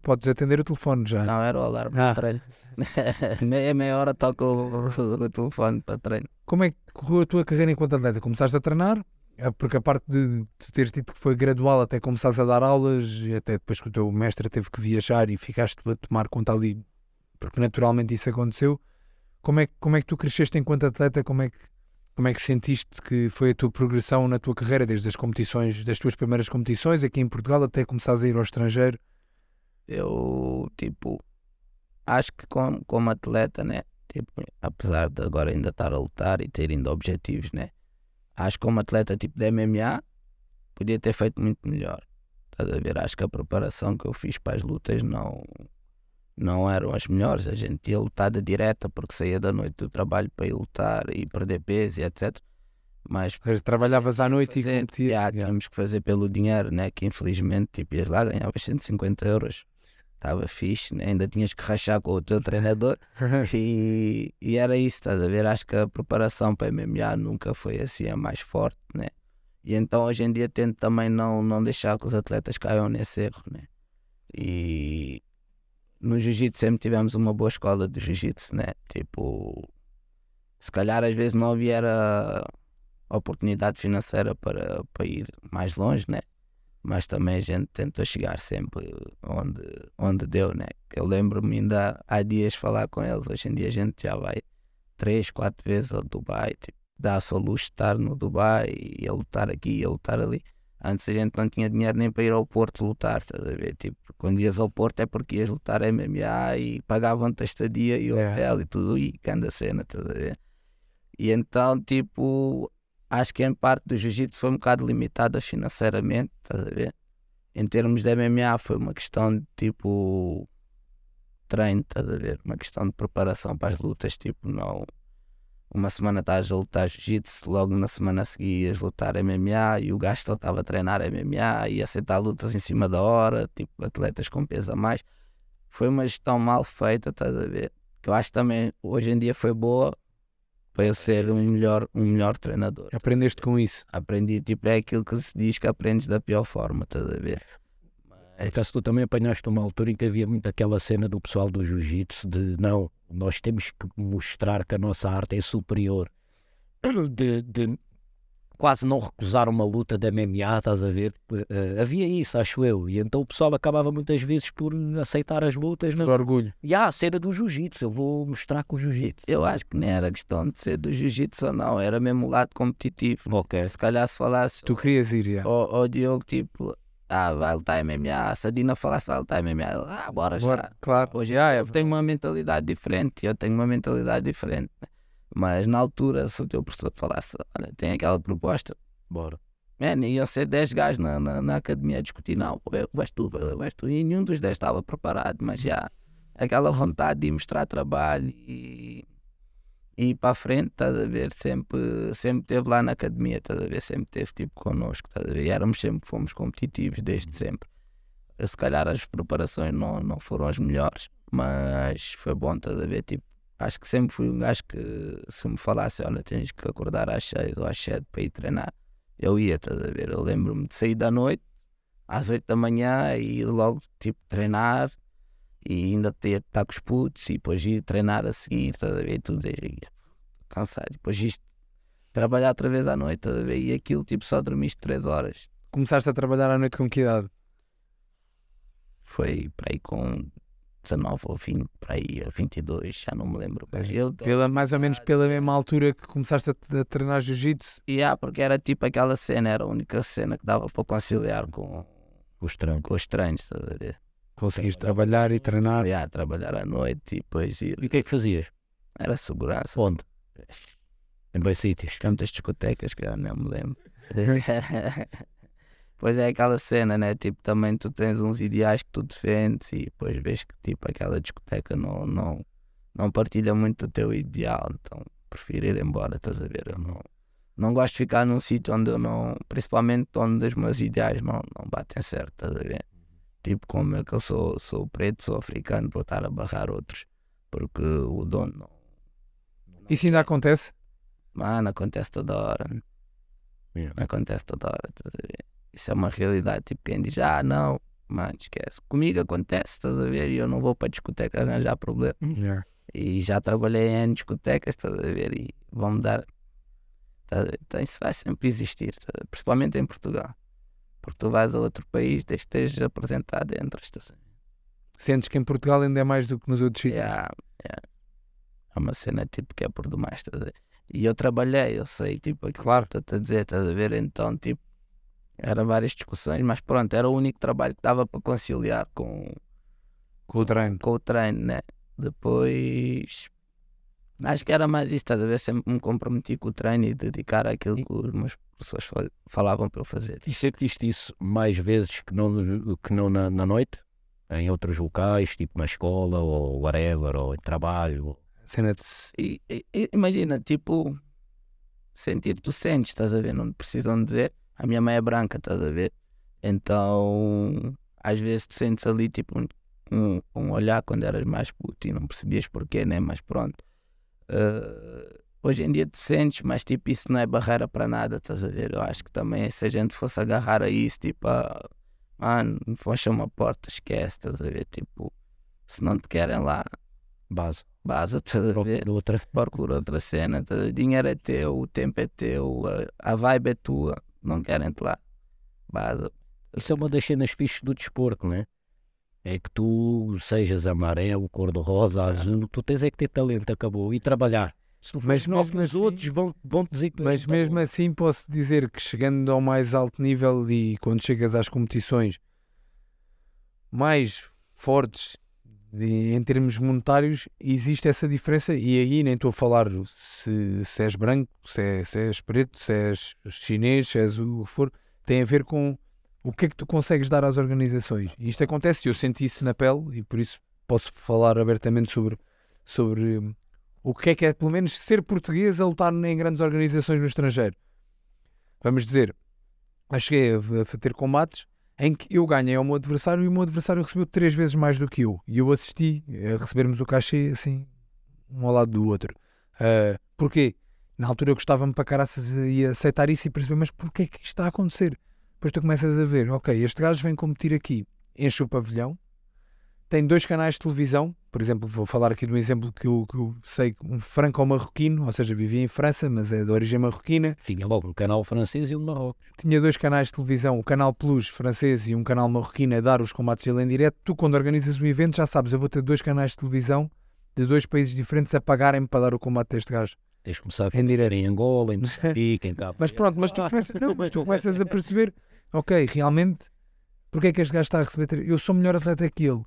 podes atender o telefone já Não, era o alarme Ah. para treino. <laughs> meia, meia hora toca o, o telefone para treino. como é que correu a tua carreira enquanto atleta? Começaste a treinar? Ah, Porque a parte de, de teres dito que foi gradual até começares a dar aulas até depois que o teu mestre teve que viajar e ficaste a tomar conta ali, porque naturalmente isso aconteceu. Como é, que- como é que tu cresceste enquanto atleta? Como é, que, como é que sentiste que foi a tua progressão na tua carreira, desde as competições, das tuas primeiras competições aqui em Portugal até começares a ir ao estrangeiro? Eu tipo acho que como, como atleta né tipo apesar de agora ainda estar a lutar e ter ainda objetivos né acho que como atleta tipo de MMA, podia ter feito muito melhor. Estás a ver? Acho que a preparação que eu fiz para as lutas não, não eram as melhores. A gente ia lutar de direta porque saía da noite do trabalho para ir lutar e perder peso e etc. Mas seja, trabalhavas à noite e fazer, competias. yeah, Yeah. tínhamos que fazer pelo dinheiro, né? Que infelizmente tipo, ias lá, ganhavas 150 euros. Estava fixe, né? ainda tinhas que rachar com o teu treinador. <laughs> E, e era isso, estás a ver? Acho que a preparação para MMA nunca foi assim a mais forte, né? E então hoje em dia tento também não, não deixar que os atletas caiam nesse erro, né? E no jiu-jitsu sempre tivemos uma boa escola de jiu-jitsu, né? Tipo, se calhar às vezes não havia oportunidade financeira para, para ir mais longe, né? Mas também a gente tentou chegar sempre onde, onde deu, né? Eu lembro-me ainda há dias falar com eles. Hoje em dia a gente já vai três, quatro vezes ao Dubai. Tipo, dá-se ao luxo estar no Dubai e a lutar aqui e a lutar ali. Antes a gente não tinha dinheiro nem para ir ao Porto lutar, estás a ver? Tipo, quando ias ao Porto é porque ias lutar MMA e pagavam-te a estadia e o É. hotel e tudo, e canda cena, estás a ver? E então, tipo, acho que em parte do jiu-jitsu foi um bocado limitada financeiramente, estás a ver? Em termos de MMA foi uma questão de tipo treino, estás a ver? Uma questão de preparação para as lutas, tipo, não. Uma semana estás a lutar jiu-jitsu, logo na semana a seguir ias lutar MMA e o gajo só estava a treinar MMA e aceitar lutas em cima da hora, tipo, atletas com peso a mais. Foi uma gestão mal feita, estás a ver? Que eu acho também hoje em dia foi boa para eu ser um melhor, um melhor treinador. Aprendeste com isso. Aprendi, tipo, é aquilo que se diz que aprendes da pior forma, estás a ver? Por acaso tu também apanhaste uma altura em que havia muito aquela cena do pessoal do jiu-jitsu de não, nós temos que mostrar que a nossa arte é superior. <coughs> De, de quase não recusar uma luta de MMA, estás a ver? Eh, havia isso, acho eu. E então o pessoal acabava muitas vezes por aceitar as lutas. Por Na... orgulho. E há a cena do jiu-jitsu, eu vou mostrar com o jiu-jitsu. Eu acho que nem era questão de ser do jiu-jitsu ou não, era mesmo o lado competitivo. Ok. Se calhar se falasse Tu querias ir, já. ao, ao Diogo, tipo, ah, vai lutar MMA, se a Dina falasse vai lutar MMA, ah, bora já. Bora, claro. Hoje é eu tenho uma mentalidade diferente, eu tenho uma mentalidade diferente. Mas na altura, se o teu professor falasse, olha, tem aquela proposta, Bora. Man, iam ser 10 gajos na, na, na academia a discutir, não, vai- vais tu, vai- vais tu. E nenhum dos 10 estava preparado, mas já aquela vontade de mostrar trabalho e, e ir para a frente, estás a ver, sempre, sempre teve lá na academia, estás a ver, sempre teve tipo connosco, estás a ver, e éramos sempre, fomos competitivos desde sempre. Se calhar as preparações não, não foram as melhores, mas foi bom, estás a ver, tipo, acho que sempre fui um gajo que se me falasse, olha, tens que acordar às 6 ou às 7 para ir treinar, eu ia, estás a ver? Eu lembro-me de sair da noite às 8 da manhã e logo tipo treinar e ainda ter estar com os putos e depois ir treinar a seguir, estás a ver? E tudo ia cansado. Depois isto, trabalhar outra vez à noite, estás a ver? E aquilo tipo só dormiste 3 horas. Começaste a trabalhar à noite com que idade? Foi para aí com 19 ou 20, para aí a 22, já não me lembro. Mas eu, Pela, mais ou menos pela mesma altura que começaste a, a treinar jiu-jitsu. yeah, porque era tipo aquela cena, era a única cena que dava para conciliar com, O estranho. com os treinos? Conseguiste trabalhar e treinar. Yeah, trabalhar à noite e depois ir. E o que é que fazias? Era segurança. Onde? <laughs> Em bem sítios. Tantas discotecas que eu não me lembro. <laughs> <laughs> pois é aquela cena, né? Tipo, também tu tens uns ideais que tu defendes e depois vês que tipo aquela discoteca não, não, não partilha muito do teu ideal, então prefiro ir embora, estás a ver? Eu não, não gosto de ficar num sítio onde eu não, principalmente onde os meus ideais não, não batem certo, estás a ver? Tipo, como é que eu sou, sou preto, sou africano, vou estar a barrar outros, porque o dono não. Isso ainda acontece? Mano, acontece toda hora. né? Yeah. Acontece toda hora, estás a ver? Isso é uma realidade. Tipo, quem diz, ah, não, mano, esquece. Comigo acontece, estás a ver? E eu não vou para a discoteca arranjar problema. Yeah. E já trabalhei em discotecas, estás a ver? E vão-me dar. ver? Então isso vai sempre existir, ver? principalmente em Portugal. Porque tu vais a outro país, desde que estejas apresentado, entras, estás a ver? Sentes que em Portugal ainda é mais do que nos outros sítios? Yeah, yeah. É uma cena tipo que é por demais, estás a ver? E eu trabalhei, eu sei, tipo, aquilo Claro. que estou a dizer, estás a ver? Então, tipo, era várias discussões, mas pronto, era o único trabalho que dava para conciliar com, Com o treino. com o treino, né? Depois, Acho que era mais isso, estás a ver? Sempre me comprometi com o treino e dedicar àquilo que os meus professores fal- falavam para eu fazer. E sentiste isso mais vezes que não, que não na, na noite? Em outros locais, tipo na escola, ou whatever, ou em trabalho? Cena de E, e- e imagina, tipo, sentir, tu sentes, estás a ver? Não precisam dizer. A minha mãe é branca, estás a ver? Então, às vezes tu sentes ali, tipo, um, um, um olhar quando eras mais puto e não percebias porquê, né? Mas pronto. Eh, hoje em dia te sentes, mas tipo, isso não é barreira para nada, estás a ver? Eu acho que também se a gente fosse agarrar a isso, tipo, ah, mano, fecha uma porta, esquece, estás a ver? Tipo, se não te querem lá, Base. base, estás a ver? Procura outra. procura outra cena, tá? o dinheiro é teu, o tempo é teu, a vibe é tua, não querem-te lá. Base. Isso é uma das cenas fixes do desporto, né? É que tu sejas amarelo, cor-de-rosa, azul, tu tens é que ter talento, acabou. E trabalhar. Se tu Mas os assim- outros, vão, vão te dizer que Mas mesmo assim posso dizer que chegando ao mais alto nível e quando chegas às competições mais fortes de- em termos monetários, existe essa diferença e aí nem estou a falar se, se és branco, se, é- se és preto, se és chinês, se és o que for, tem a ver com o que é que tu consegues dar às organizações. Isto acontece, eu senti isso na pele e por isso posso falar abertamente sobre, sobre hum, o que é que é, pelo menos, ser português a lutar em grandes organizações no estrangeiro. Vamos dizer, eu cheguei a, a ter combates em que eu ganhei ao meu adversário e o meu adversário recebeu três vezes mais do que eu. E eu assisti a recebermos o cachê assim, um ao lado do outro. Ah, porquê? Na altura eu gostava-me para caraças e aceitar isso e perceber, mas porquê é que isto está a acontecer? Depois tu começas a ver, ok, este gajo vem competir aqui, enche o pavilhão, tem dois canais de televisão, por exemplo, vou falar aqui de um exemplo que eu, que eu sei, um franco-marroquino, ou seja, vivia em França, mas é de origem marroquina, Tinha logo um canal francês e um de Marrocos. tinha dois canais de televisão, o canal Plus francês e um canal marroquino a dar os combates dele em direto. Tu, quando organizas o evento, já sabes, eu vou ter dois canais de televisão de dois países diferentes a pagarem-me para dar o combate deste gajo Tens de começar a em direto. em Angola, em <laughs> Moçambique, em Cabo Mas pronto, mas tu, começas, não, mas tu <laughs> começas a perceber, ok, realmente, porque é que este gajo está a receber? Eu sou melhor atleta que ele,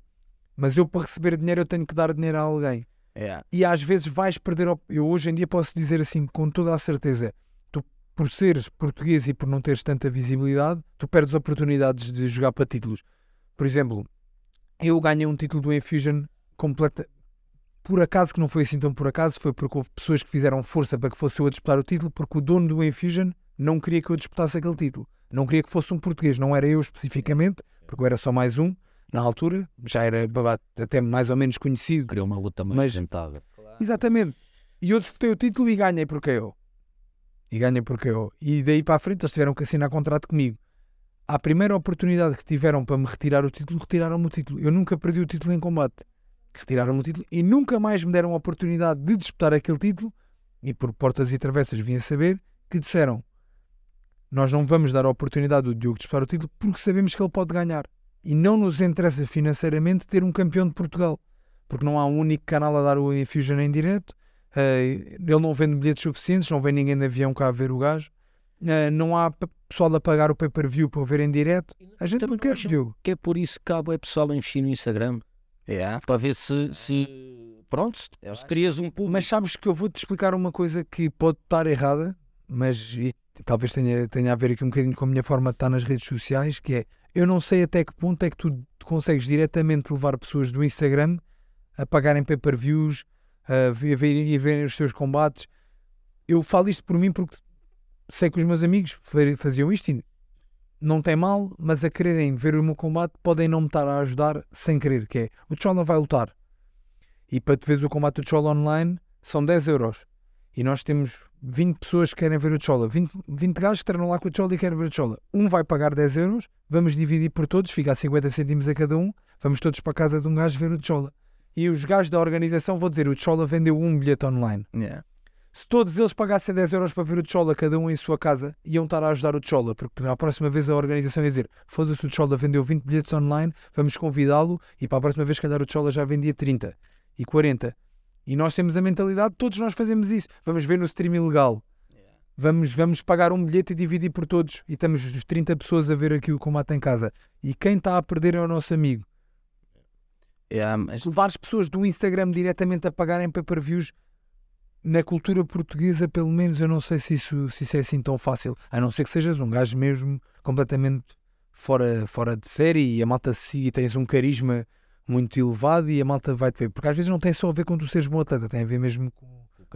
mas eu para receber dinheiro eu tenho que dar dinheiro a alguém. Yeah. E às vezes vais perder. op- Eu hoje em dia posso dizer assim, com toda a certeza, tu, por seres português e por não teres tanta visibilidade, tu perdes oportunidades de jogar para títulos. Por exemplo, eu ganhei um título do Infusion completa. Por acaso, que não foi assim tão por acaso, foi porque houve pessoas que fizeram força para que fosse eu a disputar o título, porque o dono do Infusion não queria que eu disputasse aquele título. Não queria que fosse um português, não era eu especificamente, porque eu era só mais um na altura, já era babá, até mais ou menos conhecido. Criou uma luta mais Mas- rentável. Exatamente. E eu disputei o título e ganhei porque eu. E ganhei porque eu. E daí para a frente eles tiveram que assinar contrato comigo. À primeira oportunidade que tiveram para me retirar o título, retiraram-me o título. Eu nunca perdi o título em combate. Retiraram-me o título e nunca mais me deram a oportunidade de disputar aquele título. E por portas e travessas vim a saber que disseram: Nós não vamos dar a oportunidade do Diogo disputar o título porque sabemos que ele pode ganhar. E não nos interessa financeiramente ter um campeão de Portugal. Porque não há um único canal a dar o Infusion em direto. Eh, ele não vende bilhetes suficientes, não vem ninguém de avião cá a ver o gajo. Eh, não há pessoal a pagar o pay-per-view para o ver em direto. A gente Também não quer, Diogo. Que é por isso que cabo é pessoal a investir no Instagram. Yeah. Para ver se, se pronto, se, crias um público. Mas sabes que eu vou-te explicar uma coisa que pode estar errada, mas e talvez tenha, tenha a ver aqui um bocadinho com a minha forma de estar nas redes sociais, que é, eu não sei até que ponto é que tu consegues diretamente levar pessoas do Instagram a pagarem pay-per-views, a ver, a ver- verem os teus combates. Eu falo isto por mim porque sei que os meus amigos fa- faziam isto e não tem mal, mas a quererem ver o meu combate podem não me estar a ajudar sem querer, que é, o vai lutar. E para te veres o combate do Chola online são 10 euros. E nós temos 20 pessoas que querem ver o Chola. 20, 20 gajos que treinam lá com o Chola e querem ver o Chola. Um vai pagar 10 euros, vamos dividir por todos, fica a 50 cêntimos a cada um, vamos todos para a casa de um gajo ver o Chola. E os gajos da organização vão dizer, o Chola vendeu um bilhete online. Yeah. Se todos eles pagassem 10 euros para ver o Chola, cada um em sua casa, iam estar a ajudar o Chola, porque na próxima vez a organização ia dizer: foda-se, o Chola vendeu 20 bilhetes online, vamos convidá-lo, e para a próxima vez, se calhar, o Chola já vendia 30 e 40. E nós temos a mentalidade, todos nós fazemos isso. Vamos ver no stream ilegal. Vamos, vamos pagar um bilhete e dividir por todos. E estamos os 30 pessoas a ver aqui o combate em casa. E quem está a perder é o nosso amigo. Yeah, mas Se levar as pessoas do Instagram diretamente a pagarem pay-per-views, na cultura portuguesa, pelo menos, eu não sei se isso, se isso é assim tão fácil. A não ser que sejas um gajo mesmo completamente fora, fora de série e a malta siga e tens um carisma muito elevado e a malta vai-te ver. Porque às vezes não tem só a ver com tu seres bom atleta, tem a ver mesmo com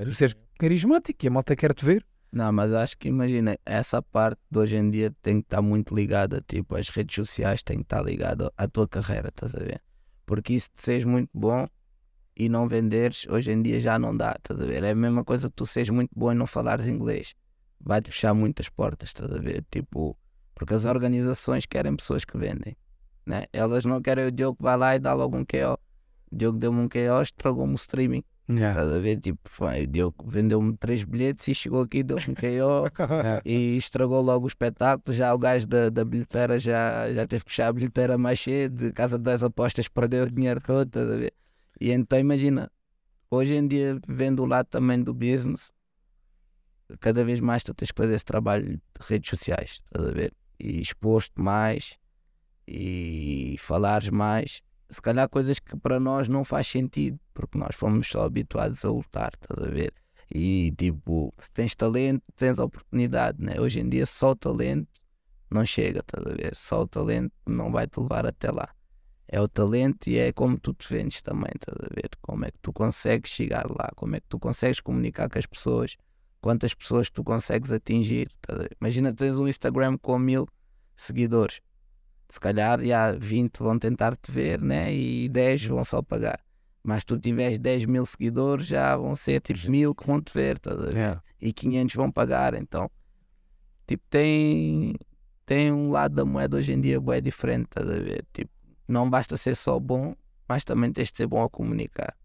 tu seres carismático e a malta quer-te ver. Não, mas acho que imagina, essa parte de hoje em dia tem que estar muito ligada, tipo, as redes sociais têm que estar ligada à tua carreira, estás a ver? Porque isso de seres muito bom e não venderes, hoje em dia já não dá, estás a ver? É a mesma coisa que tu seres muito bom e não falares inglês. Vai-te fechar muitas portas, estás a ver? Tipo, porque as organizações querem pessoas que vendem, né? Elas não querem o Diogo que vai lá e dá logo um KO. O Diogo deu-me um KO, estragou-me o streaming. Yeah. Estás a ver? Tipo, foi, o Diogo vendeu-me três bilhetes e chegou aqui, deu-me um KO <laughs> e estragou logo o espetáculo. Já o gajo da, da bilheteira já, já teve que fechar a bilheteira mais cedo, Casa das Apostas perdeu o dinheiro todo, estás a ver? E então imagina, hoje em dia, vendo o lado também do business, cada vez mais tu tens que fazer esse trabalho de redes sociais, estás a ver? E expor-te mais e falares mais. Se calhar coisas que para nós não faz sentido, porque nós fomos só habituados a lutar, estás a ver? E tipo, se tens talento, tens oportunidade, né? Hoje em dia só o talento não chega, estás a ver? Só o talento não vai te levar até lá. É o talento e é como tu te vendes também, estás a ver? Como é que tu consegues chegar lá, como é que tu consegues comunicar com as pessoas, quantas pessoas tu consegues atingir. Imagina tens um Instagram com mil seguidores. Se calhar já 20 vão tentar te ver, né? E 10 vão só pagar. Mas tu tiveres 10 mil seguidores, já vão ser tipo mil que vão te ver, ver? Yeah. E 500 vão pagar. Então, tipo, tem, tem um lado da moeda hoje em dia é diferente, ver? Tipo, não basta ser só bom, mas também tens de ser bom a comunicar.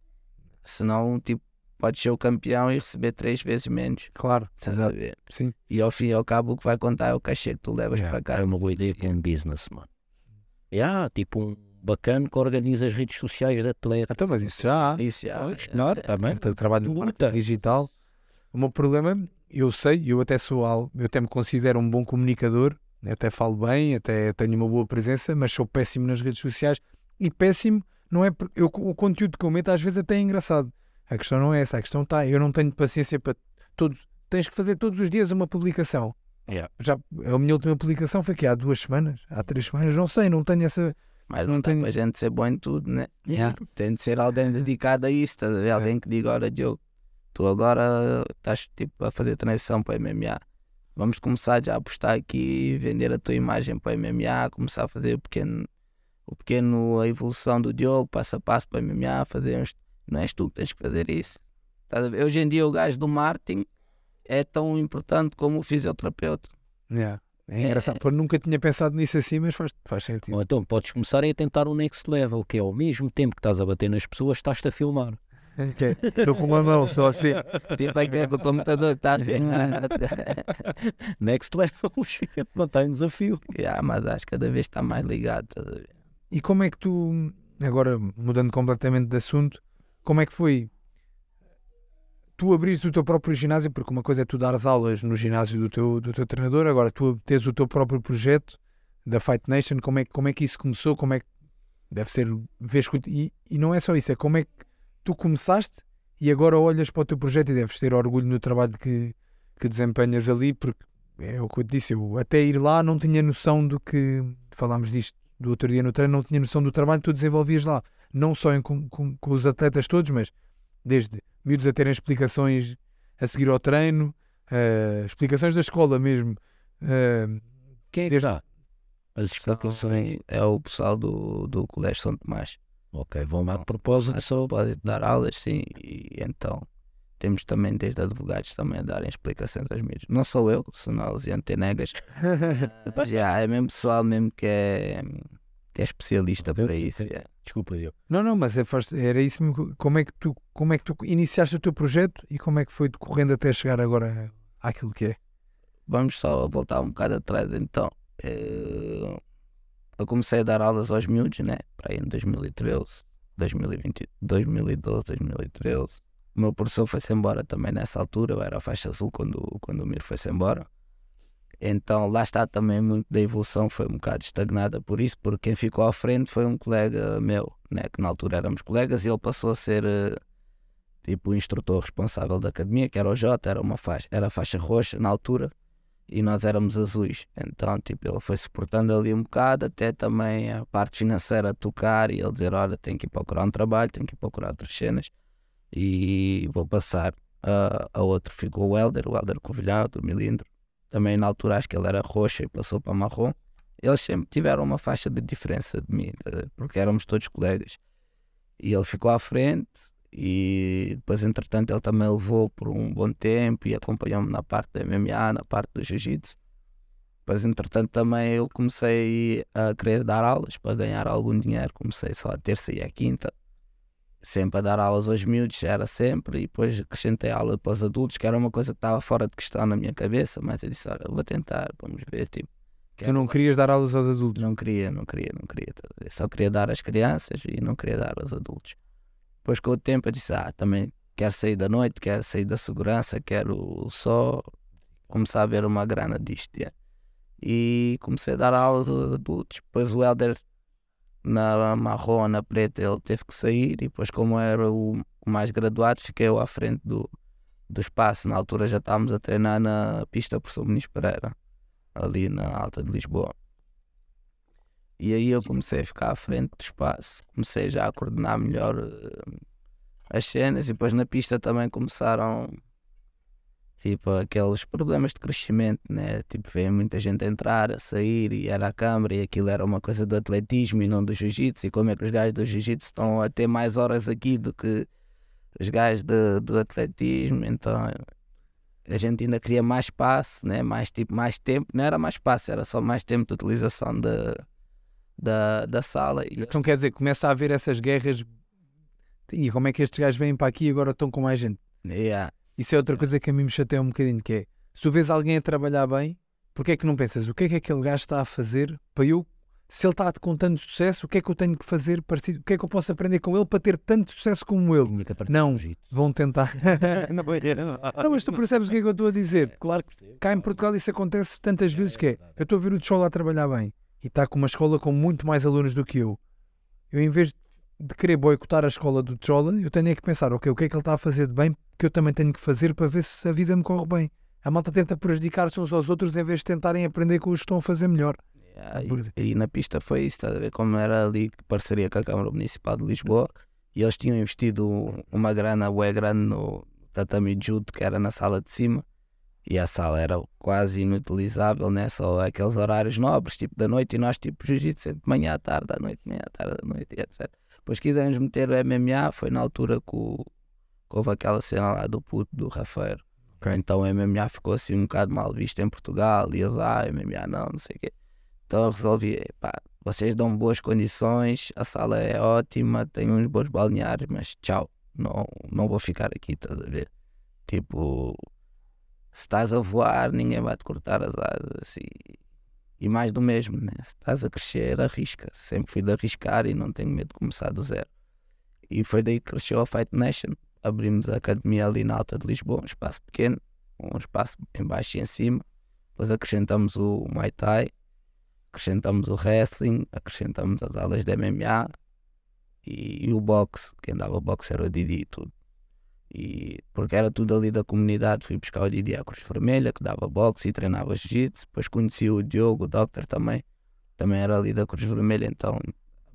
Senão, tipo, podes ser o campeão e receber três vezes menos. Claro, a exato. ver? Sim. E ao fim e ao cabo o que vai contar é o cachê que tu levas Yeah, para É cá. uma boa ideia com um business, mano. Yeah, tipo um bacana que organiza as redes sociais de atleta. Então, mas isso já há. Isso já. Pois, claro, também. Então, trabalho de marketing digital. O meu problema, eu sei, eu até sou algo, eu até me considero um bom comunicador, até falo bem, até tenho uma boa presença, mas sou péssimo nas redes sociais e péssimo não é por- eu, o conteúdo que eu meto às vezes até é engraçado. A questão não é essa, a questão está, eu não tenho paciência para todos, tens que fazer todos os dias uma publicação. Yeah. Já, a minha última publicação foi que há duas semanas, há três semanas, não sei, não tenho essa. Mas Não não tem tenho- a gente ser bom em tudo, né? Yeah. Tem de ser alguém dedicado a isso, estás a ver? Alguém que diga, olha Diogo, tu agora estás tipo a fazer transição para MMA. Vamos começar já a apostar aqui, vender a tua imagem para MMA, começar a fazer o pequeno, o pequeno a evolução do Diogo, passo a passo para MMA, fazer uns... Não és tu que tens que fazer isso. Hoje em dia o gajo do marketing é tão importante como o fisioterapeuta. Yeah. É engraçado, porque eu nunca tinha pensado nisso assim, mas faz, faz sentido. Ou então podes começar a tentar o next level, que é ao mesmo tempo que estás a bater nas pessoas, estás-te a filmar. <laughs> Estou com uma mão só assim. Tipo aquele do computador que está a <laughs> Next level, <laughs> não tem desafio. yeah, mas acho que cada vez está mais ligado. estás a? E como é que tu, agora mudando completamente de assunto, como é que foi tu abriste o teu próprio ginásio? Porque uma coisa é tu dares aulas no ginásio do teu, do teu treinador, agora tu tens o teu próprio projeto da Fight Nation, como é, como é que isso começou? Como é que deve ser que, e, e não é só isso, é como é que tu começaste e agora olhas para o teu projeto e deves ter orgulho no trabalho que, que desempenhas ali, porque é o que eu te disse, eu até ir lá não tinha noção do que falámos disto do outro dia no treino, não tinha noção do trabalho que tu desenvolvias lá, não só em, com, com, com os atletas todos, mas desde miúdos a terem explicações a seguir ao treino, eh, explicações da escola mesmo. eh, Quem é que Desde- dá? As explicações. É o pessoal do, do Colégio São Tomás. Ok, vão lá de propósito só. Pode dar aulas, sim. E então temos também desde advogados também a darem explicações aos miúdos. Não sou eu, senão eles iam ter negas. <laughs> Mas já, é mesmo pessoal mesmo que é, é especialista Ok, para isso. ok. yeah. Desculpa, eu. Não, não, mas é, era isso mesmo. Como é, que tu, como é que tu iniciaste o teu projeto e como é que foi decorrendo até chegar agora àquilo que é? Vamos só voltar um bocado atrás então. Eh, Eu comecei a dar aulas aos miúdos, né? Para aí em 2013, 2020, 2012, 2013. O meu professor foi-se embora também nessa altura, eu era a faixa azul quando, quando o Mir foi-se embora. Então lá está também muito da evolução, foi um bocado estagnada por isso, porque quem ficou à frente foi um colega meu, né? Que na altura éramos colegas e ele passou a ser eh, tipo o instrutor responsável da academia, que era o Jota, era uma faixa, era faixa roxa na altura e nós éramos azuis. Então, tipo, ele foi suportando ali um bocado, até também a parte financeira tocar e ele dizer: Olha, tenho que ir procurar um trabalho, tenho que ir procurar outras cenas e vou passar a, a outro. Ficou o Helder, o Helder Covilhão, do Milindro. Também na altura acho que ele era roxo e passou para marrom. Eles sempre tiveram uma faixa de diferença de mim, porque éramos todos colegas. E ele ficou à frente e depois entretanto ele também levou por um bom tempo e acompanhou-me na parte da MMA, na parte do Jiu-Jitsu. Depois entretanto também eu comecei a querer dar aulas para ganhar algum dinheiro, comecei só a terça e a quinta, sempre a dar aulas aos miúdos, era sempre, e depois acrescentei aula para os adultos, que era uma coisa que estava fora de questão na minha cabeça, mas eu disse, olha, vou tentar, vamos ver, tipo. Tu não querias dar aulas aos adultos? Não queria, não queria, não queria. Só queria dar às crianças e não queria dar aos adultos. Depois com o tempo eu disse, ah, também quero sair da noite, quero sair da segurança, quero só começar a ver uma grana disto. Yeah. E comecei a dar aulas aos adultos. Depois o Helder na marrom, na preta, ele teve que sair e depois como era o, mais graduado, fiquei eu à frente do, do espaço. Na altura já estávamos a treinar na pista por São Muniz Pereira, ali na Alta de Lisboa. E aí eu comecei a ficar à frente do espaço, comecei já a coordenar melhor uh, as cenas e depois na pista também começaram tipo aqueles problemas de crescimento, né? Tipo, veio muita gente a entrar, a sair e era a câmara e aquilo era uma coisa do atletismo e não do jiu-jitsu e como é que os gajos do jiu-jitsu estão a ter mais horas aqui do que os gajos de, do atletismo, então a gente ainda queria mais espaço, né? mais, tipo, mais tempo, não era mais espaço, era só mais tempo de utilização de, da, da sala. E então quer dizer, começa a haver essas guerras e como é que estes gajos vêm para aqui e agora estão com mais gente? Yeah. Isso é outra coisa que a mim me chateia um bocadinho, que é, se tu vês alguém a trabalhar bem, porque é que não pensas, o que é que aquele gajo está a fazer para eu, se ele está com tanto sucesso, o que é que eu tenho que fazer parecido, o que é que eu posso aprender com ele para ter tanto sucesso como ele? Não, vão tentar. <laughs> <laughs> não, mas tu percebes o que é que eu estou a dizer? Claro que percebo. Cá em Portugal isso acontece tantas vezes que é, eu estou a ver o Tchola a trabalhar bem, e está com uma escola com muito mais alunos do que eu. Eu, em vez de querer boicotar a escola do Trolla, eu tenho é que pensar, ok, o que é que ele está a fazer de bem que eu também tenho que fazer para ver se a vida me corre bem. A malta tenta prejudicar-se uns aos outros em vez de tentarem aprender com os que estão a fazer melhor. Yeah, e, e, na pista foi isso, estás a ver como era ali parceria com a Câmara Municipal de Lisboa e eles tinham investido uma grana, ué grande no tatami judo que era na sala de cima e a sala era quase inutilizável, né? Só aqueles horários nobres, tipo da noite, e nós tipo jiu-jitsu sempre manhã à tarde, à noite, manhã à tarde, à noite, etc. Depois quisemos meter o MMA, foi na altura que, o, que houve aquela cena lá do puto do Rafael. Okay. Então o MMA ficou assim um bocado mal visto em Portugal, e eles, ah, MMA não, não sei o quê. Então eu resolvi, pá, vocês dão boas condições, a sala é ótima, tem uns bons balneários, mas tchau, não, não vou ficar aqui, estás a ver? Tipo, se estás a voar, ninguém vai te cortar as asas e, e mais do mesmo, né? Se estás a crescer, arrisca. Sempre fui de arriscar e não tenho medo de começar do zero. E foi daí que cresceu a Fight Nation. Abrimos a academia ali na Alta de Lisboa, um espaço pequeno, um espaço em baixo e em cima. Depois acrescentamos o Muay Thai, acrescentamos o wrestling, acrescentamos as aulas de MMA e, e o boxe. Quem dava boxe era o Didi e tudo. E, porque era tudo ali da comunidade, fui buscar o Didi à Cruz Vermelha, que dava boxe e treinava jiu-jitsu. Depois conheci o Diogo, o Doctor também, também era ali da Cruz Vermelha, então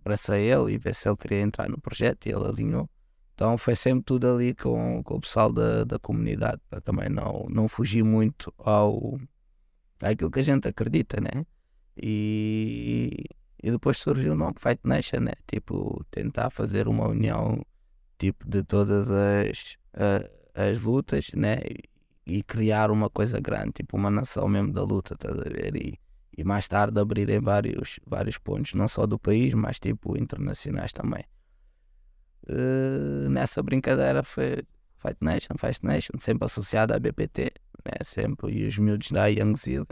abracei ele e ver se ele queria entrar no projeto e ele alinhou. Então foi sempre tudo ali com, com o pessoal da, da comunidade, para também não, não fugir muito ao àquilo que a gente acredita, né? E, e depois surgiu o nome Fight Nation, né? Tipo, tentar fazer uma união tipo de todas as uh, as lutas, né? E, criar uma coisa grande, tipo uma nação mesmo da luta, estás a ver? E, e mais tarde abrirem vários, vários pontos, não só do país, mas tipo internacionais também. Uh, nessa brincadeira foi Fight Nation, Fight Nation, sempre associada à BPT, né? sempre, e os miúdos da Young Zealand.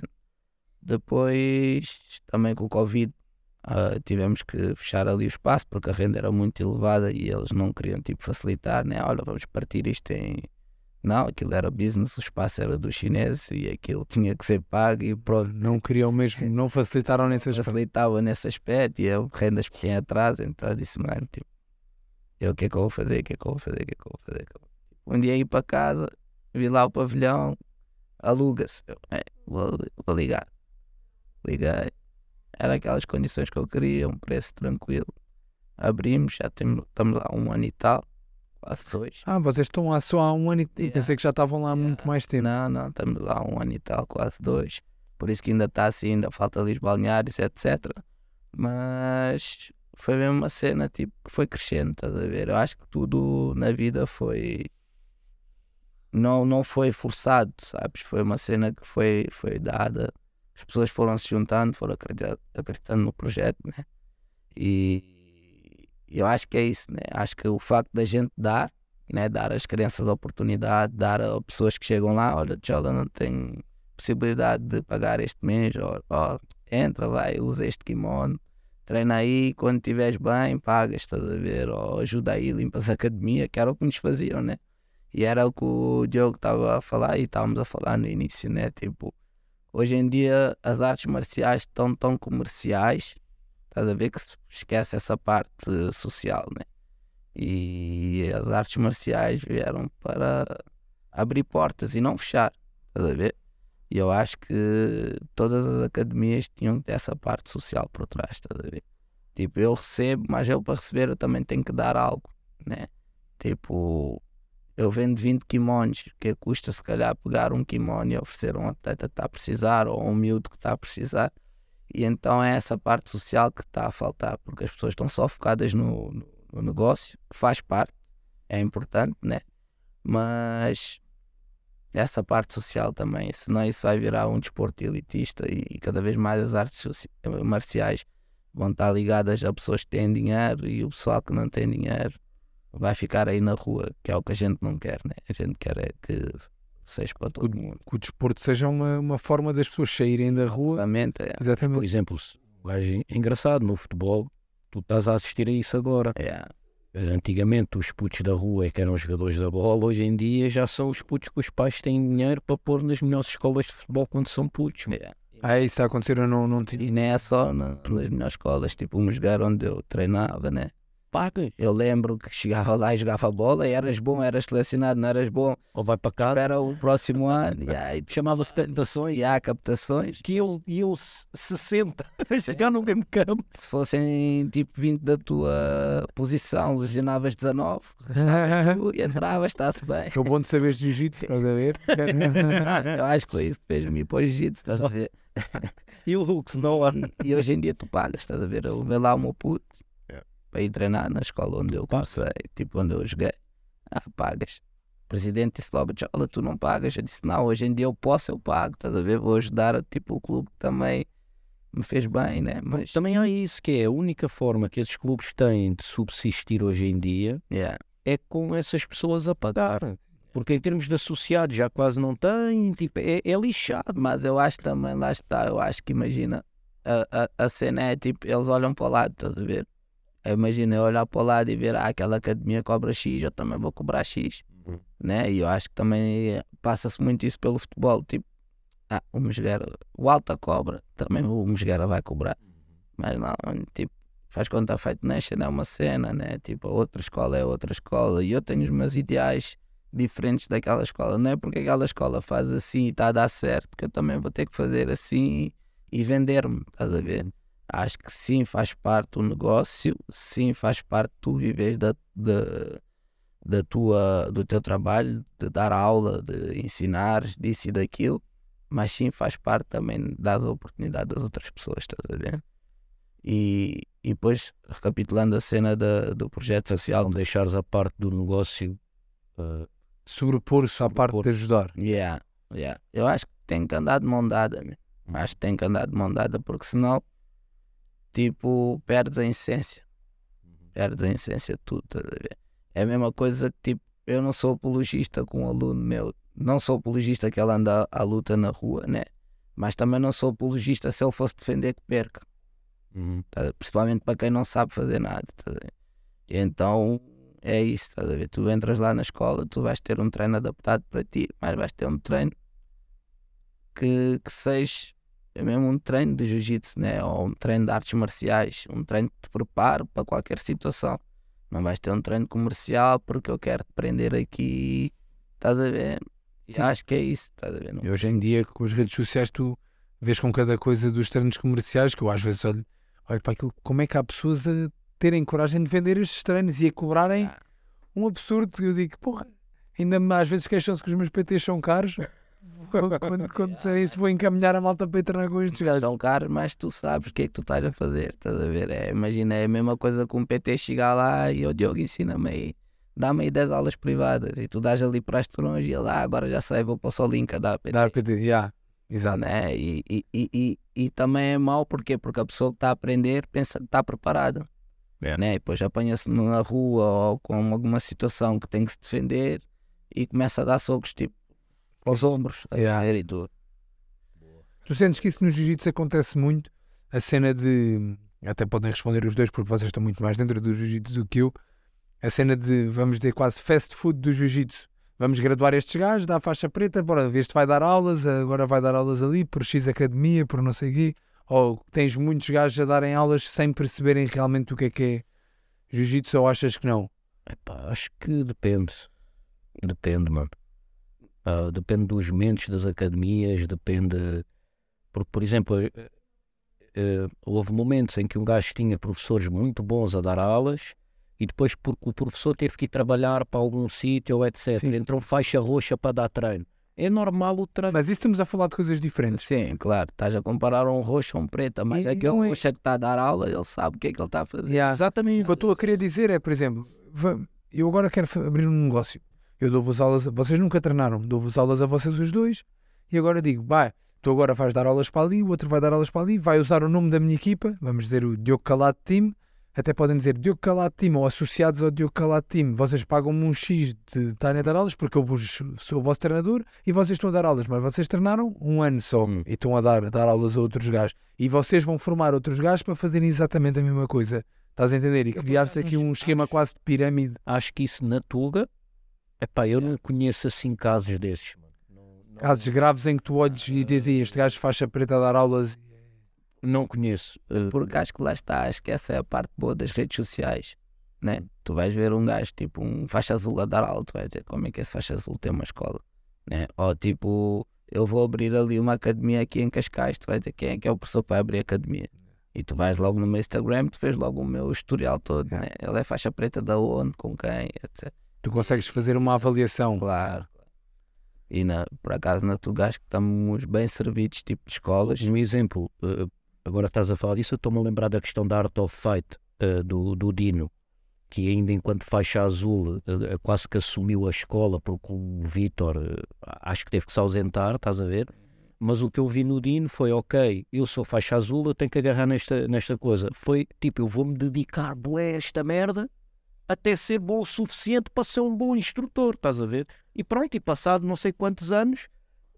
Depois, também com o Covid, Uh, tivemos que fechar ali o espaço porque a renda era muito elevada e eles não queriam tipo facilitar, né? Olha, vamos partir isto em. Não, aquilo era business, o espaço era dos chineses e aquilo tinha que ser pago e pronto. Não queriam mesmo, <laughs> não facilitaram nesse aspecto. Facilitavam nesse aspecto e eu rendas bem atrás, então eu disse, mano, tipo, eu o que é que eu vou fazer, o que é que eu vou fazer, o que é que eu vou fazer? Um dia ir para casa, vi lá o pavilhão, aluga-se. É, vou, vou ligar. Liguei. Era aquelas condições que eu queria, um preço tranquilo. Abrimos, já temos, estamos lá um ano e tal, quase dois. Ah, vocês estão lá só há um ano e Yeah. pensei que já estavam lá há muito Yeah. mais tempo. Não, não, estamos lá um ano e tal, quase dois. Por isso que ainda está assim, ainda falta ali os balneários, etc. Mas foi mesmo uma cena tipo, que foi crescendo, estás a ver? Eu acho que tudo na vida foi. Não, não foi forçado, sabes? Foi uma cena que foi, foi dada. As pessoas foram se juntando, foram acreditando, acreditando no projeto, né? E eu acho que é isso, né? Acho que o facto da gente dar, né? Dar às crianças a oportunidade, dar a pessoas que chegam lá, olha, Tchola, não tem possibilidade de pagar este mês, ó, entra, vai, usa este kimono, treina aí, quando estiveres bem, pagas, estás a ver, ou ajuda aí, limpas a academia, que era o que nos faziam, né? E era o que o Diogo estava a falar e estávamos a falar no início, né? Tipo, hoje em dia as artes marciais estão tão comerciais, estás a ver que se esquece essa parte social, né? E as artes marciais vieram para abrir portas e não fechar, estás a ver? E eu acho que todas as academias tinham essa parte social por trás, estás a ver? Tipo, eu recebo, mas eu para receber eu também tenho que dar algo, né? Tipo, eu vendo 20 kimonos, que custa se calhar pegar um kimono e oferecer a um atleta que está a precisar ou a um miúdo que está a precisar. E então é essa parte social que está a faltar, porque as pessoas estão só focadas no, no, negócio, que faz parte, é importante, né? Mas essa parte social também, senão isso vai virar um desporto elitista e, cada vez mais as artes soci- marciais vão estar ligadas a pessoas que têm dinheiro e o pessoal que não tem dinheiro vai ficar aí na rua, que é o que a gente não quer, né? A gente quer é que seja para todo mundo. Que o desporto seja uma, uma forma das pessoas saírem da rua. Realmente é. Por Exatamente. exemplo, se- o gajo é engraçado no futebol, tu estás a assistir a isso agora. é. Eh, Antigamente os putos da rua é que eram os jogadores da bola, hoje em dia já são os putos que os pais têm dinheiro para pôr nas melhores escolas de futebol quando são putos. é. Ah, isso a acontecer, eu não, não tinha. E nem é só na, nas minhas escolas, tipo um lugar onde eu treinava, né? Pagas. Eu lembro que chegava lá e jogava bola e eras bom, eras selecionado, não eras bom. Ou vai para casa, Espera o próximo ano e aí <laughs> chamava-se captações. e há captações. Que eu, e eu se- 60 a <laughs> jogar no mesmo campo. Se fossem tipo 20 da tua posição, lesionavas 19, <laughs> tu e entravas, está-se bem. Estou bom de saber jiu-jitsu, estás a ver? Eu acho que foi isso que fez-me ir para o jiu-jitsu, estás a ver? E o Hulk, não há. E hoje em dia tu pagas, estás a ver? Eu levei lá o meu puto Yeah. Para ir treinar na escola onde eu comecei, tipo onde eu joguei. Ah, pagas. O presidente disse logo, Chola, tu não pagas. Eu disse, não, hoje em dia eu posso, eu pago, estás a ver? Vou ajudar tipo, o clube que também me fez bem, né? Mas, Também há isso, que é a única forma que esses clubes têm de subsistir hoje em dia yeah. é com essas pessoas a pagar. Porque em termos de associados já quase não têm, tipo, é, é lixado. Mas eu acho também, lá está, eu acho que imagina, a, a, a cena é tipo, eles olham para o lado, estás a ver? Eu imagino eu olhar para o lado e ver, ah, aquela academia cobra X, eu também vou cobrar X, Uhum. né? E eu acho que também passa-se muito isso pelo futebol, tipo, ah, o Mesgueira, o Alta cobra, também o Mesgueira vai cobrar. Mas não, tipo, faz conta feito nesta, é uma cena, né? Tipo, a outra escola é outra escola e eu tenho os meus ideais diferentes daquela escola. Não é porque aquela escola faz assim e está a dar certo que eu também vou ter que fazer assim e vender-me, estás a ver? Acho que sim, faz parte do negócio, sim, faz parte tu viveres da, da, da tua, do teu trabalho, de dar aula, de ensinar, disso e daquilo, mas sim faz parte também das oportunidades das outras pessoas, estás a ver? E, e depois, recapitulando a cena da, do projeto social, Não deixares a parte do negócio. eh, Sobrepor-se à parte de ajudar. Yeah, yeah. Eu acho que tem que andar de mão dada, meu. acho que tem que andar de mão dada porque senão, tipo, perdes a essência. Perdes a essência de tudo, ver? É a mesma coisa que, tipo, eu não sou apologista com um aluno meu, não sou apologista que ele anda à luta na rua, né? Mas também não sou apologista se ele fosse defender que perca. uhum. Tá? principalmente para quem não sabe fazer nada. tá então é isso, estás a ver? Tu entras lá na escola, tu vais ter um treino adaptado para ti, mas vais ter um treino que, que seja é mesmo um treino de jiu-jitsu, né? ou um treino de artes marciais, um treino que te prepare para qualquer situação. Não vais ter um treino comercial porque eu quero te prender aqui. Estás a ver? E acho que é isso, estás a ver? Não- E hoje em dia, com as redes sociais, tu vês com cada coisa dos treinos comerciais que eu às vezes olho, olho para aquilo, como é que há pessoas a terem coragem de vender estes treinos e a cobrarem Ah. um absurdo. Eu digo, porra, ainda às vezes queixam-se que os meus PTs são caros. Quando quando, quando disserem isso, vou encaminhar a malta para treinar com estes gajos. São caros, mas tu sabes o que é que tu estás a fazer, estás a ver? É, imagina, é a mesma coisa que um PT chegar lá e o Diogo ensina-me aí, dá-me aí 10 aulas privadas e tu dás ali para as turões e ele, ah, agora já sei, vou para o Solinca dar PT. Dar PT, yeah, exato. né? E, e, e, e, e também é mau porquê? porque a pessoa que está a aprender pensa que está preparada. É. Né? E depois apanha-se na rua ou com alguma situação que tem que se defender e começa a dar socos tipo aos ombros. a Yeah. E tu, Tu sentes que isso no jiu-jitsu acontece muito? A cena de. Até podem responder os dois, porque vocês estão muito mais dentro do jiu-jitsu do que eu. A cena de, vamos dizer, quase fast food do jiu-jitsu. Vamos graduar estes gajos, dá a faixa preta, bora, este vai dar aulas, agora vai dar aulas ali, por X academia, por não sei o quê. Ou tens muitos gajos a darem aulas sem perceberem realmente o que é que é jiu-jitsu, ou achas que não? Epá, acho que depende. Depende, mano. Ah, depende dos mentes das academias, depende. Porque, por exemplo, eh, houve momentos em que um gajo tinha professores muito bons a dar aulas e depois, porque o professor teve que ir trabalhar para algum sítio, ou etc., Sim. entrou faixa roxa para dar treino. É normal o treino. Mas isso estamos a falar de coisas diferentes. Sim, claro, estás a comparar um roxo a um preto, mas E aquele é- roxo que está a dar aula, ele sabe o que é que ele está a fazer. Yeah. Exatamente. O que eu estou a querer dizer é, por exemplo, eu agora quero abrir um negócio. Eu dou-vos aulas, a- vocês nunca treinaram, dou-vos aulas a vocês os dois e agora digo, vai, tu agora vais dar aulas para ali, o outro vai dar aulas para ali, vai usar o nome da minha equipa, vamos dizer o Diogo Calado Team, até podem dizer Diogo Calado Team ou associados ao Diogo Calado Team, vocês pagam-me um X de estarem a dar aulas porque eu vos, sou o vosso treinador e vocês estão a dar aulas, mas vocês treinaram um ano só Hum. e estão a dar, a dar aulas a outros gajos e vocês vão formar outros gajos para fazerem exatamente a mesma coisa. Estás a entender? E criar-se aqui um acho- esquema quase de pirâmide. Acho que isso na Tuga, epá, eu não conheço assim casos desses. Casos graves em que tu olhes e dizes este gajo faixa preta a dar aulas. Não conheço. Eh, Porque acho que lá está, acho que essa é a parte boa das redes sociais. Né? Tu vais ver um gajo tipo um faixa azul a dar aula, tu vais dizer como é que esse faixa azul tem uma escola. Né? Ou tipo, eu vou abrir ali uma academia aqui em Cascais, tu vais dizer quem é que é o professor vai abrir a academia. E tu vais logo no meu Instagram, tu vês logo o meu historial todo. É. Né? Ele é faixa preta da onde, com quem, etc. Tu consegues fazer uma avaliação. Claro. E na, por acaso na acho que estamos bem servidos, tipo de escolas. Um exemplo, eh, agora estás a falar disso, eu estou-me a lembrar da questão da Art of Fight eh, do, do Dino, que ainda enquanto faixa azul eh, quase que assumiu a escola porque o Vitor acho que teve que se ausentar, estás a ver? Mas o que eu vi no Dino foi, ok, eu sou faixa azul, eu tenho que agarrar nesta, nesta coisa. Foi tipo, eu vou-me dedicar bué a esta merda até ser bom o suficiente para ser um bom instrutor, estás a ver? E pronto, e passado não sei quantos anos,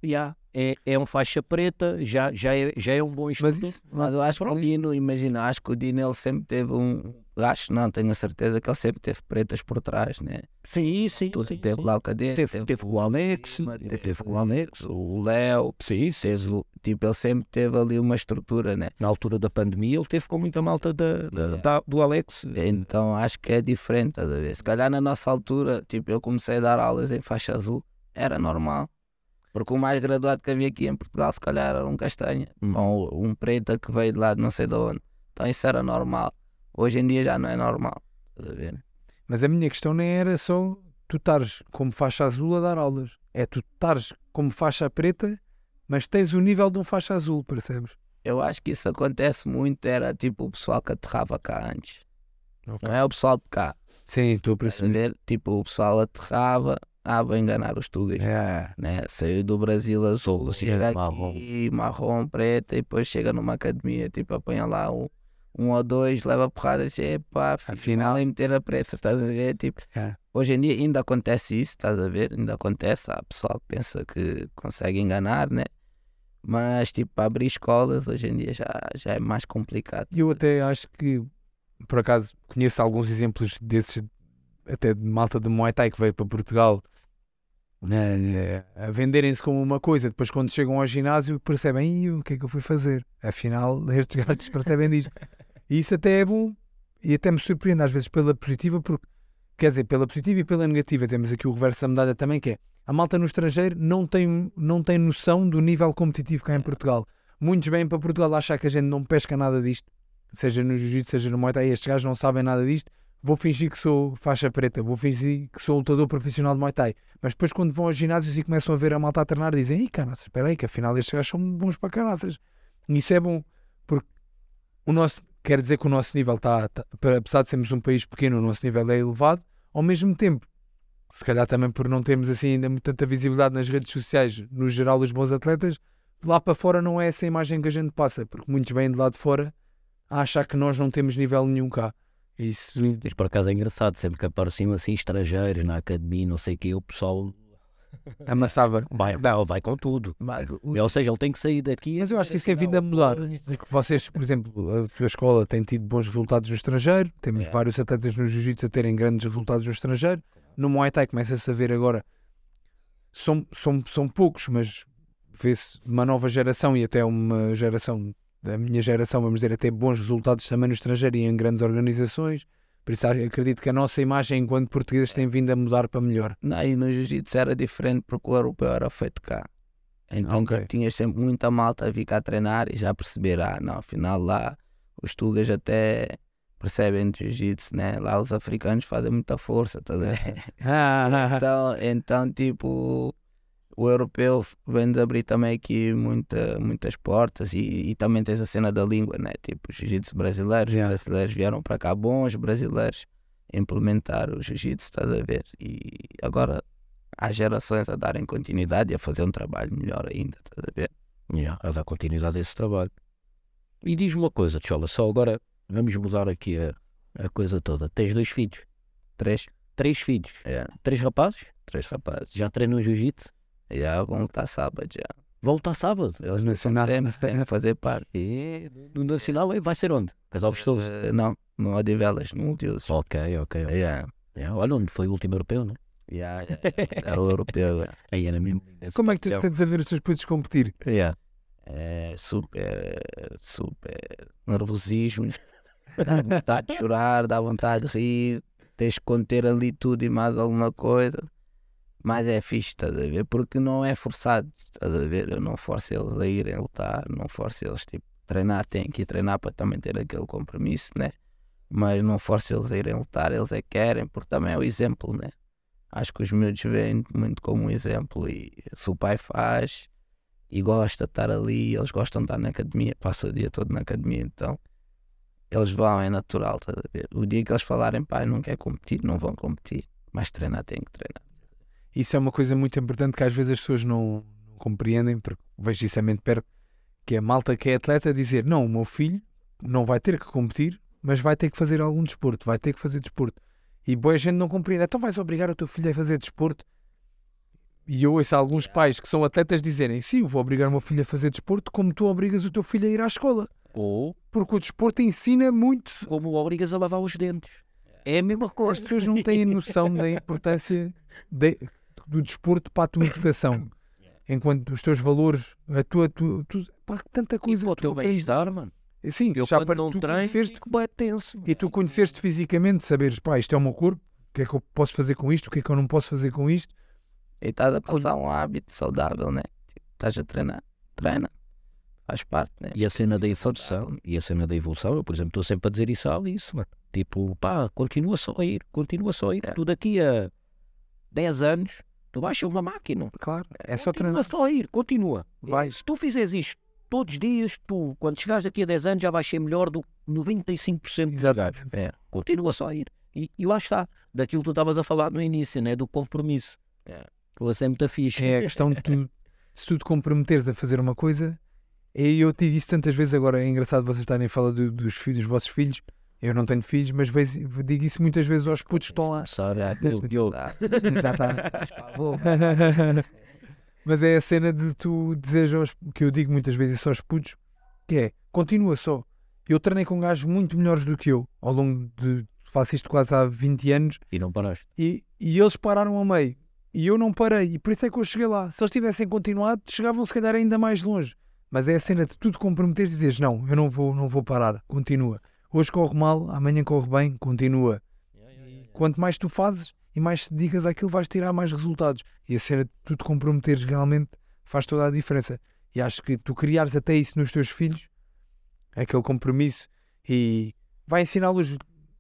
já, é, é um faixa preta, já, já, é, já é um bom Mas instrutor. isso, Mas eu acho que o Pronto. Dino, imagina, acho que o Dino ele sempre teve um. Acho não, tenho a certeza que ele sempre teve pretas por trás, né? Sim, sim, sim, teve sim. lá o cadete, Teve, teve o Alex, Lima, teve, o Alex, o Léo, sim, sim. teve, o- tipo, ele sempre teve ali uma estrutura, né? Na altura da pandemia ele teve com muita malta da, da- da- do Alex. Então acho que é diferente, a ver? Se calhar na nossa altura, tipo, eu comecei a dar aulas em faixa azul, era normal. Porque o mais graduado que havia aqui em Portugal, se calhar, era um castanha. Hum. Ou um preta que veio de lá de não sei de onde. Então isso era normal. Hoje em dia já não é normal. Estás a ver? mas a minha questão nem era só tu estares como faixa azul a dar aulas. É tu estares como faixa preta, mas tens o nível de um faixa azul, percebes? Eu acho que isso acontece muito, era tipo o pessoal que aterrava cá antes. Não é o pessoal de cá. Sim, estou a perceber. Tipo, o pessoal aterrava, ah, vou enganar os tugas. É. né? Saiu do Brasil azul, chega marrom. aqui, marrom, preta, e depois chega numa academia, tipo, apanha lá um, um ou dois, leva porrada e diz, epá, Afinal- é meter a preta, estás a ver? Tipo, É. hoje em dia ainda acontece isso, estás a ver? Ainda acontece, há pessoal que pensa que consegue enganar, né? Mas, tipo, para abrir escolas, hoje em dia já, já é mais complicado. Eu até acho que, por acaso, conheço alguns exemplos desses, até de malta de Muay Thai que veio para Portugal né, a venderem-se como uma coisa, depois quando chegam ao ginásio percebem "Ih, o que é que eu fui fazer. Afinal, <laughs> estes gajos percebem disto. E isso até é bom. e até me surpreende às vezes pela positiva, porque, quer dizer, pela positiva e pela negativa, temos aqui o reverso da medalha também, que é a malta no estrangeiro não tem, não tem noção do nível competitivo cá em Portugal. Muitos vêm para Portugal achar que a gente não pesca nada disto, seja no jiu-jitsu, seja no Muay Thai, estes gajos não sabem nada disto, vou fingir que sou faixa preta, vou fingir que sou lutador profissional de Muay Thai. Mas depois quando vão aos ginásios e começam a ver a malta a treinar, dizem, ei caraças, espera aí, que afinal estes gajos são bons para caraças. E isso é bom, porque o nosso, quer dizer que o nosso nível está, tá, apesar de sermos um país pequeno, o nosso nível é elevado, ao mesmo tempo, se calhar também por não termos assim ainda tanta visibilidade nas redes sociais, no geral os bons atletas, lá para fora não é essa imagem que a gente passa, porque muitos vêm de lá de fora a achar que nós não temos nível nenhum cá. Isso, Mas por acaso é engraçado, sempre que apareciam assim estrangeiros na academia, não sei o que, o pessoal <laughs> amassava. vai, não, vai com tudo. Mas Ou seja, ele tem que sair daqui. Mas eu acho que isso tem vindo a mudar. Vocês, por exemplo, a tua escola tem tido bons resultados no estrangeiro, temos É. vários atletas no jiu-jitsu a terem grandes resultados no estrangeiro. No Muay Thai começa-se a ver agora, são, são, são poucos, mas vê-se uma nova geração e até uma geração da minha geração, vamos dizer, até bons resultados também no estrangeiro e em grandes organizações. Por isso acredito que a nossa imagem enquanto portugueses tem vindo a mudar para melhor. Não, e no jiu-jitsu era diferente porque o europeu era feito cá. Então Ok. tu tinhas sempre muita malta a vir cá treinar e já perceber, ah, não, afinal lá os tugas até percebem de jiu-jitsu, né? Lá os africanos fazem muita força, tá <laughs> <laughs> então, então, tipo, o europeu vem-nos abrir também aqui muita, muitas portas e, e também tens a cena da língua, né? Tipo, jiu-jitsu brasileiro, Yeah. os brasileiros vieram para cá bons brasileiros implementar o jiu-jitsu, estás a ver? E agora há gerações a darem continuidade e a fazer um trabalho melhor ainda, estás a ver? Yeah, a dar continuidade a esse trabalho. E diz-me uma coisa, Tchola, só agora vamos mudar aqui a, a coisa toda. Tens dois filhos, Três, três filhos, é, três rapazes, três rapazes. já treinam jiu-jitsu, Já vão estar sábado já. vão lutar sábado. Eles não Nacional. sempre, fazer parte. É, no Nacional é, vai ser onde? Casal Vistoso. Eh, não, no Odivelas, no Multiuso. Ok, ok. ok. Yeah. Yeah, olha onde foi o último europeu, né? Yeah, yeah, yeah. Era o europeu. yeah. <laughs> Aí era mesmo. Como é que tu te sentes a ver os teus putos competir? Yeah. É super, super nervosismo. Dá vontade de chorar, dá vontade de rir. Tens que conter ali tudo e mais alguma coisa. Mas é fixe, estás a ver? Porque não é forçado, estás a ver? Eu não forço eles a irem lutar, não forço eles, tipo, treinar, têm que ir treinar para também ter aquele compromisso, né? Mas não forço eles a irem lutar, eles é que querem, porque também é o exemplo, né? Acho que os miúdos veem muito como um exemplo e se o pai faz e gosta de estar ali, eles gostam de estar na academia, passa o dia todo na academia, então eles vão, é natural, estás a ver? O dia que eles falarem, pai, não quer competir, não vão competir, mas treinar têm que treinar. Isso é uma coisa muito importante que às vezes as pessoas não, compreendem, porque vejo isso a mente perto, que é a malta que é atleta dizer, não, o meu filho não vai ter que competir, mas vai ter que fazer algum desporto, vai ter que fazer desporto. E boa gente não compreende, então vais obrigar o teu filho a fazer desporto? E eu ouço alguns pais que são atletas dizerem, sim, vou obrigar o meu filho a fazer desporto como tu obrigas o teu filho a ir à escola. Ou Porque o desporto ensina muito. como obrigas a lavar os dentes. É a mesma As coisa. pessoas não têm noção da importância de- do desporto para a tua educação. <coughs> Enquanto os teus valores, a tua. Tu, tu, pá, tanta E coisa para o que teu bem-estar, mano. Sim, Eu já para não tu treino, conheceste bem tenso. e tu conheceste fisicamente, saberes, pá, isto é o meu corpo, o que é que eu posso fazer com isto, o que é que eu não posso fazer com isto. E estás a passar um hábito saudável, né? Tipo, estás a treinar, treina, faz parte, né? E a cena da evolução, e a cena da evolução, eu, por exemplo, estou sempre a dizer isso à Alice, mano. Tipo, pá, continua só a ir, continua só a ir. É. Tu daqui a 10 anos, tu vais ser uma máquina. Claro, é só Continua treinar. só a ir, continua. Vai. Se tu fizeres isto todos os dias, tu, quando chegares daqui a 10 anos, já vais ser melhor do que 95% dos. Exatamente. Continua só a ir. E, e lá está, daquilo que tu estavas a falar no início, né? do compromisso. É. Que você é muito fixe. É a questão de tu, se tu te comprometeres a fazer uma coisa, e eu digo isso tantas vezes agora, é engraçado vocês estarem a falar do- dos filhos, dos vossos filhos. Eu não tenho filhos, mas vejo- digo isso muitas vezes aos putos que estão lá. A- Aquilo que eu-. Já está. Mas é a cena de tu dizeres aos, que eu digo muitas vezes isso aos putos, que é, continua só. Eu treinei com gajos muito melhores do que eu, ao longo de, faço isto quase há 20 anos, E não paraste. e, e eles pararam ao meio. E eu não parei, e por isso é que eu cheguei lá. Se eles tivessem continuado, chegavam se calhar ainda mais longe. Mas é a cena de tu te comprometeres e dizeres, não, eu não vou, não vou parar, continua. Hoje corre mal, amanhã corre bem, continua. Quanto mais tu fazes e mais te dedicas àquilo, vais tirar mais resultados. E a cena de tu te comprometeres realmente faz toda a diferença. E acho que tu criares até isso nos teus filhos, aquele compromisso, e vai ensiná-los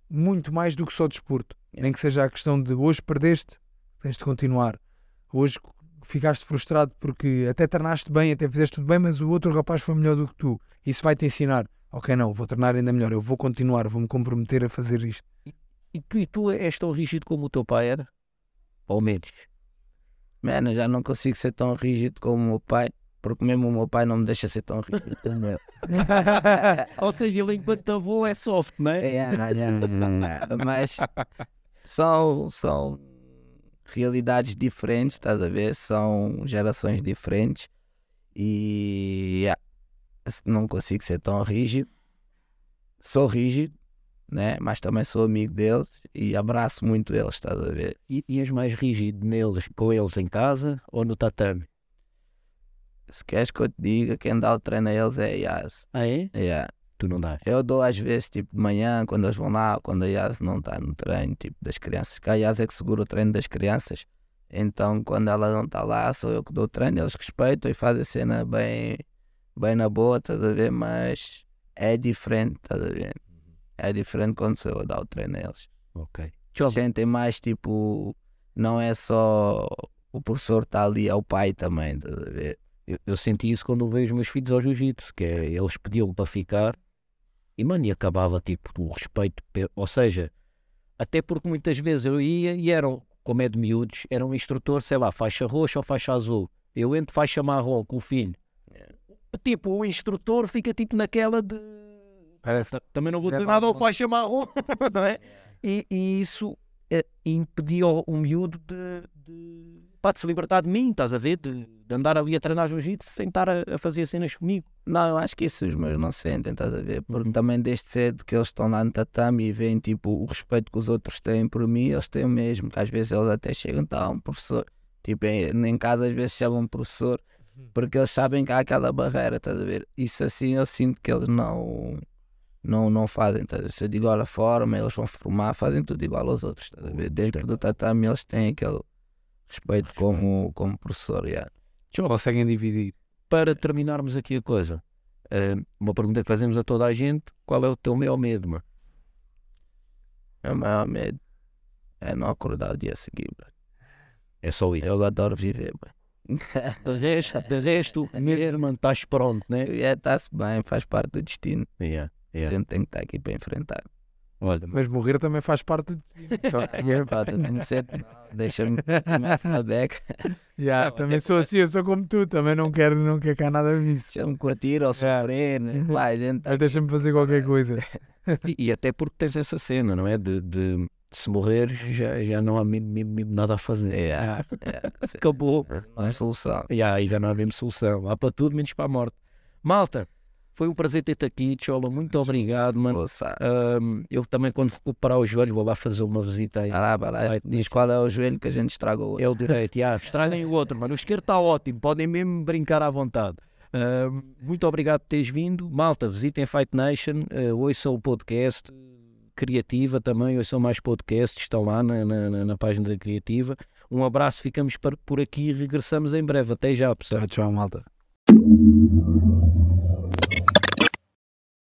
muito mais do que só desporto. Nem que seja a questão de hoje perdeste, tens de continuar. Hoje ficaste frustrado porque até treinaste bem, até fizeste tudo bem, mas o outro rapaz foi melhor do que tu. Isso vai te ensinar. Ok, não, vou treinar ainda melhor, eu vou continuar, vou-me comprometer a fazer isto. E tu, e tu és tão rígido como o teu pai era? Ou menos? Mano, eu já não consigo ser tão rígido como o meu pai, porque mesmo o meu pai não me deixa ser tão rígido como ele. <laughs> <laughs> Ou seja, ele enquanto avô é soft, não é? É, é, é, é. Mas são, são realidades diferentes, estás a ver? São gerações diferentes e yeah, não consigo ser tão rígido. Sou rígido, né? mas também sou amigo deles e abraço muito eles, estás a ver? E, e és mais rígido neles, com eles em casa ou no tatame? Se queres que eu te diga, quem dá o treino a eles é a Yas. Ah, é? Yeah. Tu não dás. Eu dou às vezes, tipo, de manhã, quando eles vão lá, quando a Yas não está no treino, tipo, das crianças. Que a Yas é que segura o treino das crianças. Então, quando ela não está lá, sou eu que dou o treino, eles respeitam e fazem a cena bem, bem na boa, estás a ver? Mas é diferente, estás a ver? É diferente quando sou eu a dar o treino a eles. Ok. Sentem mais, tipo, não é só o professor está ali, é o pai também, estás a ver? Eu, eu senti isso quando vejo meus filhos ao jiu-jitsu, que é, eles pediam para ficar e, mano, e acabava tipo o respeito, pe- ou seja, até porque muitas vezes eu ia e eram, como é de miúdos, era um instrutor, sei lá, faixa roxa ou faixa azul. Eu entro faixa marrom com o filho. Tipo, o instrutor fica tipo naquela de Parece. Ta- Também não vou dizer nada ao faixa marrom, <laughs> não é? E, e isso eh, impedia o, o miúdo de, de, pá, de se libertar de mim, estás a ver? De, de andar ali a treinar jiu-jitsu sem estar a, a fazer cenas comigo. Não, eu acho que isso os meus não sentem, estás a ver? Porque também desde cedo que eles estão lá no tatame e veem tipo o respeito que os outros têm por mim, eles têm o mesmo, que às vezes eles até chegam, tá, um professor. Tipo, em, em casa às vezes chamam professor, porque eles sabem que há aquela barreira, estás a ver? Isso assim eu sinto que eles não não, não fazem, a ver? Se eu digo olha forma, eles vão formar, fazem tudo igual aos outros, estás a ver? Dentro do tatame eles têm aquele respeito como, como professor, yeah. Conseguem dividir. Para terminarmos aqui a coisa, eh, uma pergunta que fazemos a toda a gente: qual é o teu maior medo, mano? Meu maior medo é não acordar o dia seguinte. É só isso. Eu adoro viver, bro. <laughs> De resto, de resto <laughs> mesmo, estás pronto, né? É, está-se bem, faz parte do destino. Yeah, A yeah. gente tem que estar aqui para enfrentar. Olha, Mas morrer também faz parte do destino. <laughs> É- deixa-me na beca, Yeah, Não, também até sou assim, eu sou como tu, também não quero, não quero cá nada disso. deixa-me curtir ou sofrer. né? Pá, a gente Mas deixa-me fazer qualquer coisa. E, e até porque tens essa cena, não é? De, de se morrer já, já não há nada a fazer. É, Ah, <laughs> é, acabou. não é solução. E aí já não há mesmo solução. Há para tudo menos para a morte. Malta, foi um prazer ter-te aqui, Chola. Muito obrigado, mano. Ahm, eu também, quando recuperar o joelho, vou lá fazer uma visita aí. Vai lá, vai lá. Diz qual é o joelho que a gente estragou. É o direito, yeah, estraguem o outro, mano. O esquerdo está ótimo, podem mesmo brincar à vontade. Muito obrigado por teres vindo. Malta, visitem Fight Nation, uh, ouçam o podcast. Criativa também, ouçam mais podcasts, estão lá na, na, na- na página da Criativa. Um abraço, ficamos por aqui e regressamos em breve. Até já, pessoal. Tchau, tchau, malta.